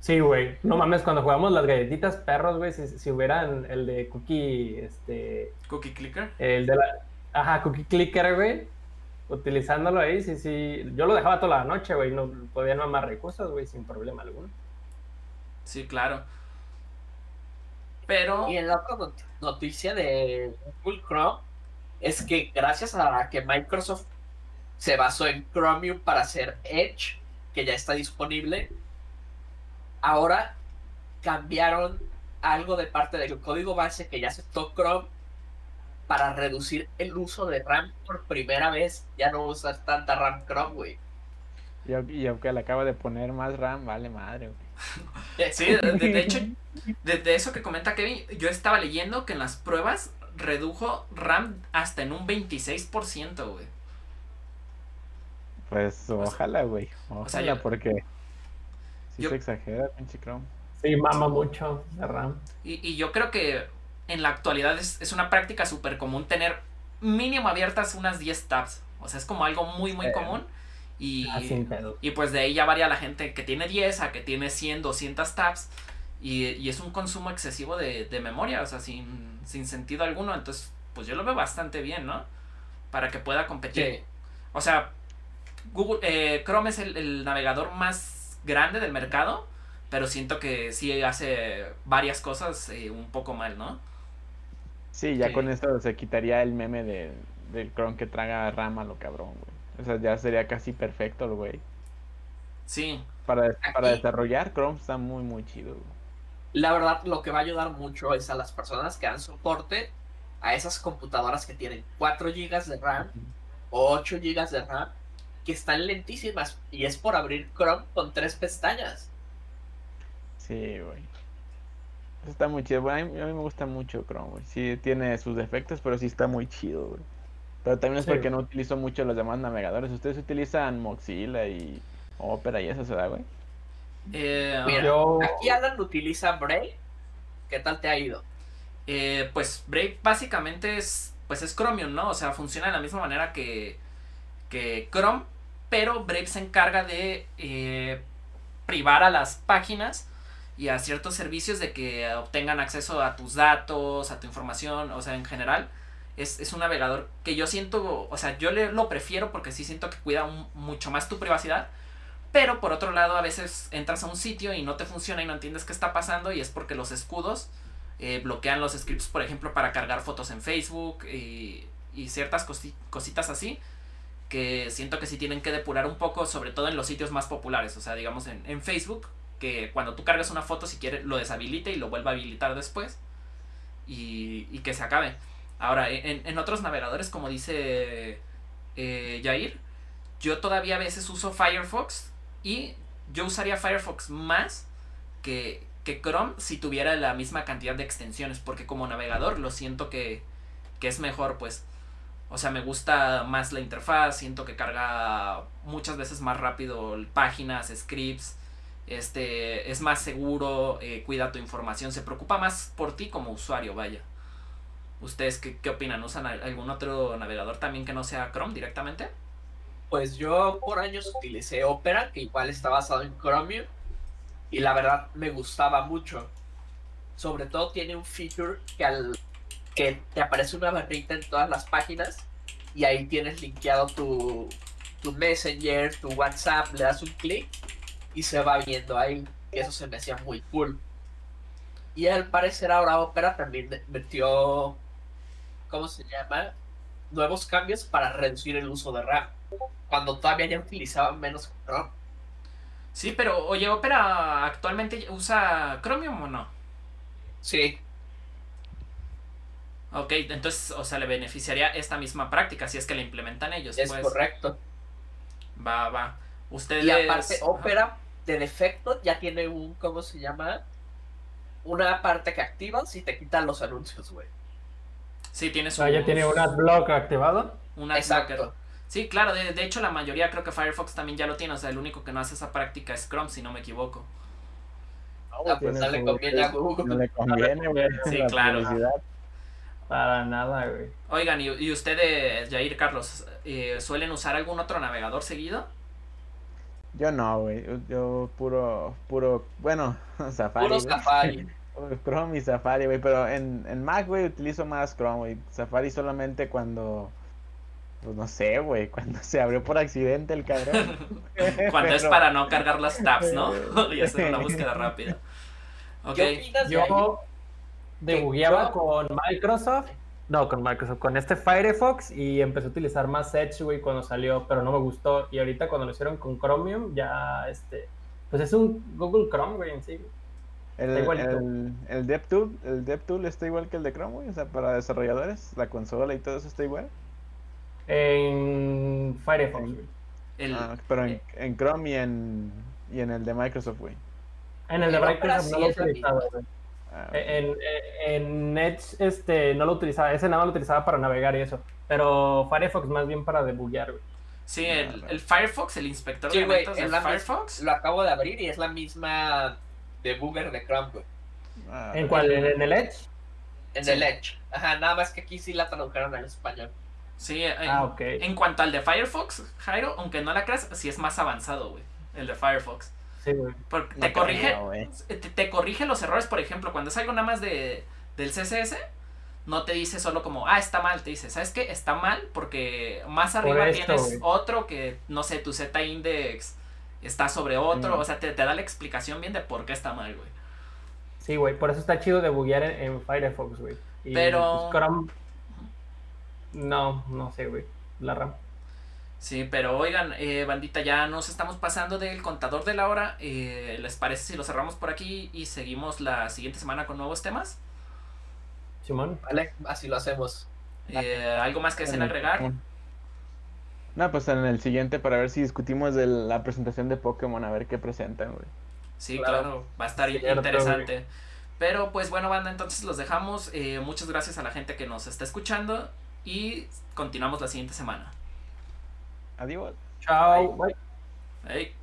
Sí, güey. No mames, cuando jugamos las galletitas perros, güey, si, hubieran el de Cookie, este... ¿Cookie Clicker? El de la... Ajá, Cookie Clicker, güey. Utilizándolo ahí, sí, sí. Yo lo dejaba toda la noche, güey. No podía no más recursos, güey, sin problema alguno. Sí, claro. Pero... Y en la otra noticia de Google Chrome es que gracias a que Microsoft se basó en Chromium para hacer Edge, que ya está disponible, ahora cambiaron algo de parte del código base que ya aceptó Chrome para reducir el uso de RAM por primera vez. Ya no usas tanta RAM Chrome, güey. Y, aunque le acaba de poner más RAM, vale madre, güey. Sí, de, hecho, de, eso que comenta Kevin, yo estaba leyendo que en las pruebas redujo RAM hasta en un 26%, güey. Pues ojalá, güey. Ojalá, porque si se exagera, pinche Chrome. Sí, mama mucho de RAM. Y, y yo creo que en la actualidad es, es una práctica súper común tener mínimo abiertas unas 10 tabs. O sea, es como algo muy, muy común. Y, ah, y pues de ahí ya varía la gente que tiene 10 a que tiene 100, 200 tabs. Y, y es un consumo excesivo de, de, memoria, o sea, sin, sin sentido alguno. Entonces, pues yo lo veo bastante bien, ¿no? Para que pueda competir. O sea, Google, eh, Chrome es el, el, navegador más grande del mercado, pero siento que sí hace varias cosas eh, un poco mal, ¿no? Sí, ya con esto se quitaría el meme de, del Chrome que traga rama lo cabrón, güey. O sea, ya sería casi perfecto el güey. Sí. Para, para desarrollar Chrome está muy, muy chido. La verdad, lo que va a ayudar mucho es a las personas que dan soporte a esas computadoras que tienen 4 GB de RAM o 8 GB de RAM que están lentísimas y es por abrir Chrome con tres pestañas. Sí, güey. Está muy chido. a, mí, me gusta mucho Chrome, güey. Sí, tiene sus defectos, pero sí está muy chido, güey. Pero también es porque no utilizo mucho los demás navegadores. ¿Ustedes utilizan Mozilla y Opera y eso se da, güey? Eh, Mira, aquí Alan utiliza Brave. ¿Qué tal te ha ido? Eh, pues Brave básicamente es, pues es Chromium, ¿no? O sea, funciona de la misma manera que, que Chrome, pero Brave se encarga de eh, privar a las páginas y a ciertos servicios de que obtengan acceso a tus datos, a tu información, o sea, en general. Es, un navegador que yo siento, o sea, yo le, lo prefiero porque sí siento que cuida mucho más tu privacidad. Pero por otro lado, a veces entras a un sitio y no te funciona y no entiendes qué está pasando y es porque los escudos eh, bloquean los scripts, por ejemplo, para cargar fotos en Facebook y, y ciertas cositas así que siento que sí tienen que depurar un poco, sobre todo en los sitios más populares, o sea, digamos en, en Facebook, que cuando tú cargas una foto, si quieres, lo deshabilite y lo vuelva a habilitar después. Y, y que se acabe. Ahora, en, en otros navegadores, como dice eh, Jair, yo todavía a veces uso Firefox y yo usaría Firefox más que, que Chrome si tuviera la misma cantidad de extensiones, porque como navegador lo siento que, que es mejor, pues. O sea, me gusta más la interfaz, siento que carga muchas veces más rápido páginas, scripts, este, es más seguro, eh, cuida tu información, se preocupa más por ti como usuario, vaya. ¿Ustedes qué, qué opinan? ¿Usan algún otro navegador también que no sea Chrome directamente? Pues yo por años utilicé Opera, que igual está basado en Chromium, y la verdad me gustaba mucho. Sobre todo tiene un feature que al que te aparece una barrita en todas las páginas y ahí tienes linkeado tu, tu Messenger, tu WhatsApp, le das un clic y se va viendo ahí, eso se me hacía muy cool. Y al parecer ahora Opera también metió, ¿cómo se llama? Nuevos cambios para reducir el uso de RAM, cuando todavía ya utilizaban menos RAM. Sí, pero oye, Opera actualmente usa Chromium o no? Sí. Ok, entonces, o sea, le beneficiaría esta misma práctica si es que la implementan ellos. Es pues. correcto. Va, va. Ustedes... Y aparte, Opera, de defecto, ya tiene un, ¿cómo se llama? Una parte que activa si te quitan los anuncios, güey. Sí, tiene su... ya tiene un adblock activado. Un Exacto. Sí, claro, de, de, hecho la mayoría creo que Firefox también ya lo tiene, o sea, el único que no hace esa práctica es Chrome, si no me equivoco. Ah, pues no le conviene a Google. No le conviene, güey. Sí, claro. Para nada, güey. Oigan, ¿y, y ustedes, Jair Carlos, eh, suelen usar algún otro navegador seguido? Yo no, güey. Yo puro, puro, bueno, Safari. Puro Safari. Chrome y Safari, güey. Pero en, en Mac, güey, utilizo más Chrome, güey. Safari solamente cuando, pues no sé, güey, cuando se abrió por accidente el cabrón. cuando es para no cargar las tabs, ¿no? y hacer una búsqueda rápida. Okay. Yo debugueaba con Microsoft. No, con Microsoft, con este Firefox y empecé a utilizar más Edge, güey, cuando salió, pero no me gustó. Y ahorita cuando lo hicieron con Chromium, ya, este, pues es un Google Chrome, güey, en sí. El, el, el, DevTool, el DevTool está igual que el de Chrome, güey, o sea, para desarrolladores, la consola y todo eso está igual. En Firefox, güey. Ah, pero en, en, Chrome y en, y en el de Microsoft, güey. En el de Microsoft no lo he utilizado, güey. Ah, en, en, Edge este, no lo utilizaba, ese nada más lo utilizaba para navegar y eso. Pero Firefox más bien para debuguear, güey. Sí, el, el, Firefox, el inspector de elementos de Firefox. Lo acabo de abrir y es la misma de Chrome, güey. Ah, ¿En cuál? ¿En el Edge? En el Edge. Ajá, nada más que aquí sí la tradujeron al español. Sí, en, ah, en cuanto al de Firefox, Jairo, aunque no la creas, sí es más avanzado, güey. El de Firefox. Porque te, corrige, te, corrige los errores, por ejemplo, cuando es algo nada más de, del CSS, no te dice solo como, ah, está mal, te dice, ¿sabes qué? Está mal porque más arriba tienes otro que, no sé, tu Z-index está sobre otro, o sea, te, da la explicación bien de por qué está mal, güey. Sí, güey, por eso está chido de buguear en, Firefox, güey. Pero... Pues, no, no sé, güey, la RAM. Sí, pero oigan, eh, bandita, ya nos estamos pasando del contador de la hora. Eh, ¿Les parece si lo cerramos por aquí y seguimos la siguiente semana con nuevos temas? Simón. Vale, así lo hacemos. Eh, ¿Algo más que deseen agregar? No, pues en el siguiente para ver si discutimos de la presentación de Pokémon, a ver qué presentan, güey. Sí, claro, va a estar interesante. Pero pues bueno, banda, entonces los dejamos. muchas gracias a la gente que nos está escuchando y continuamos la siguiente semana. Adiós. Chao. Bye. Hey.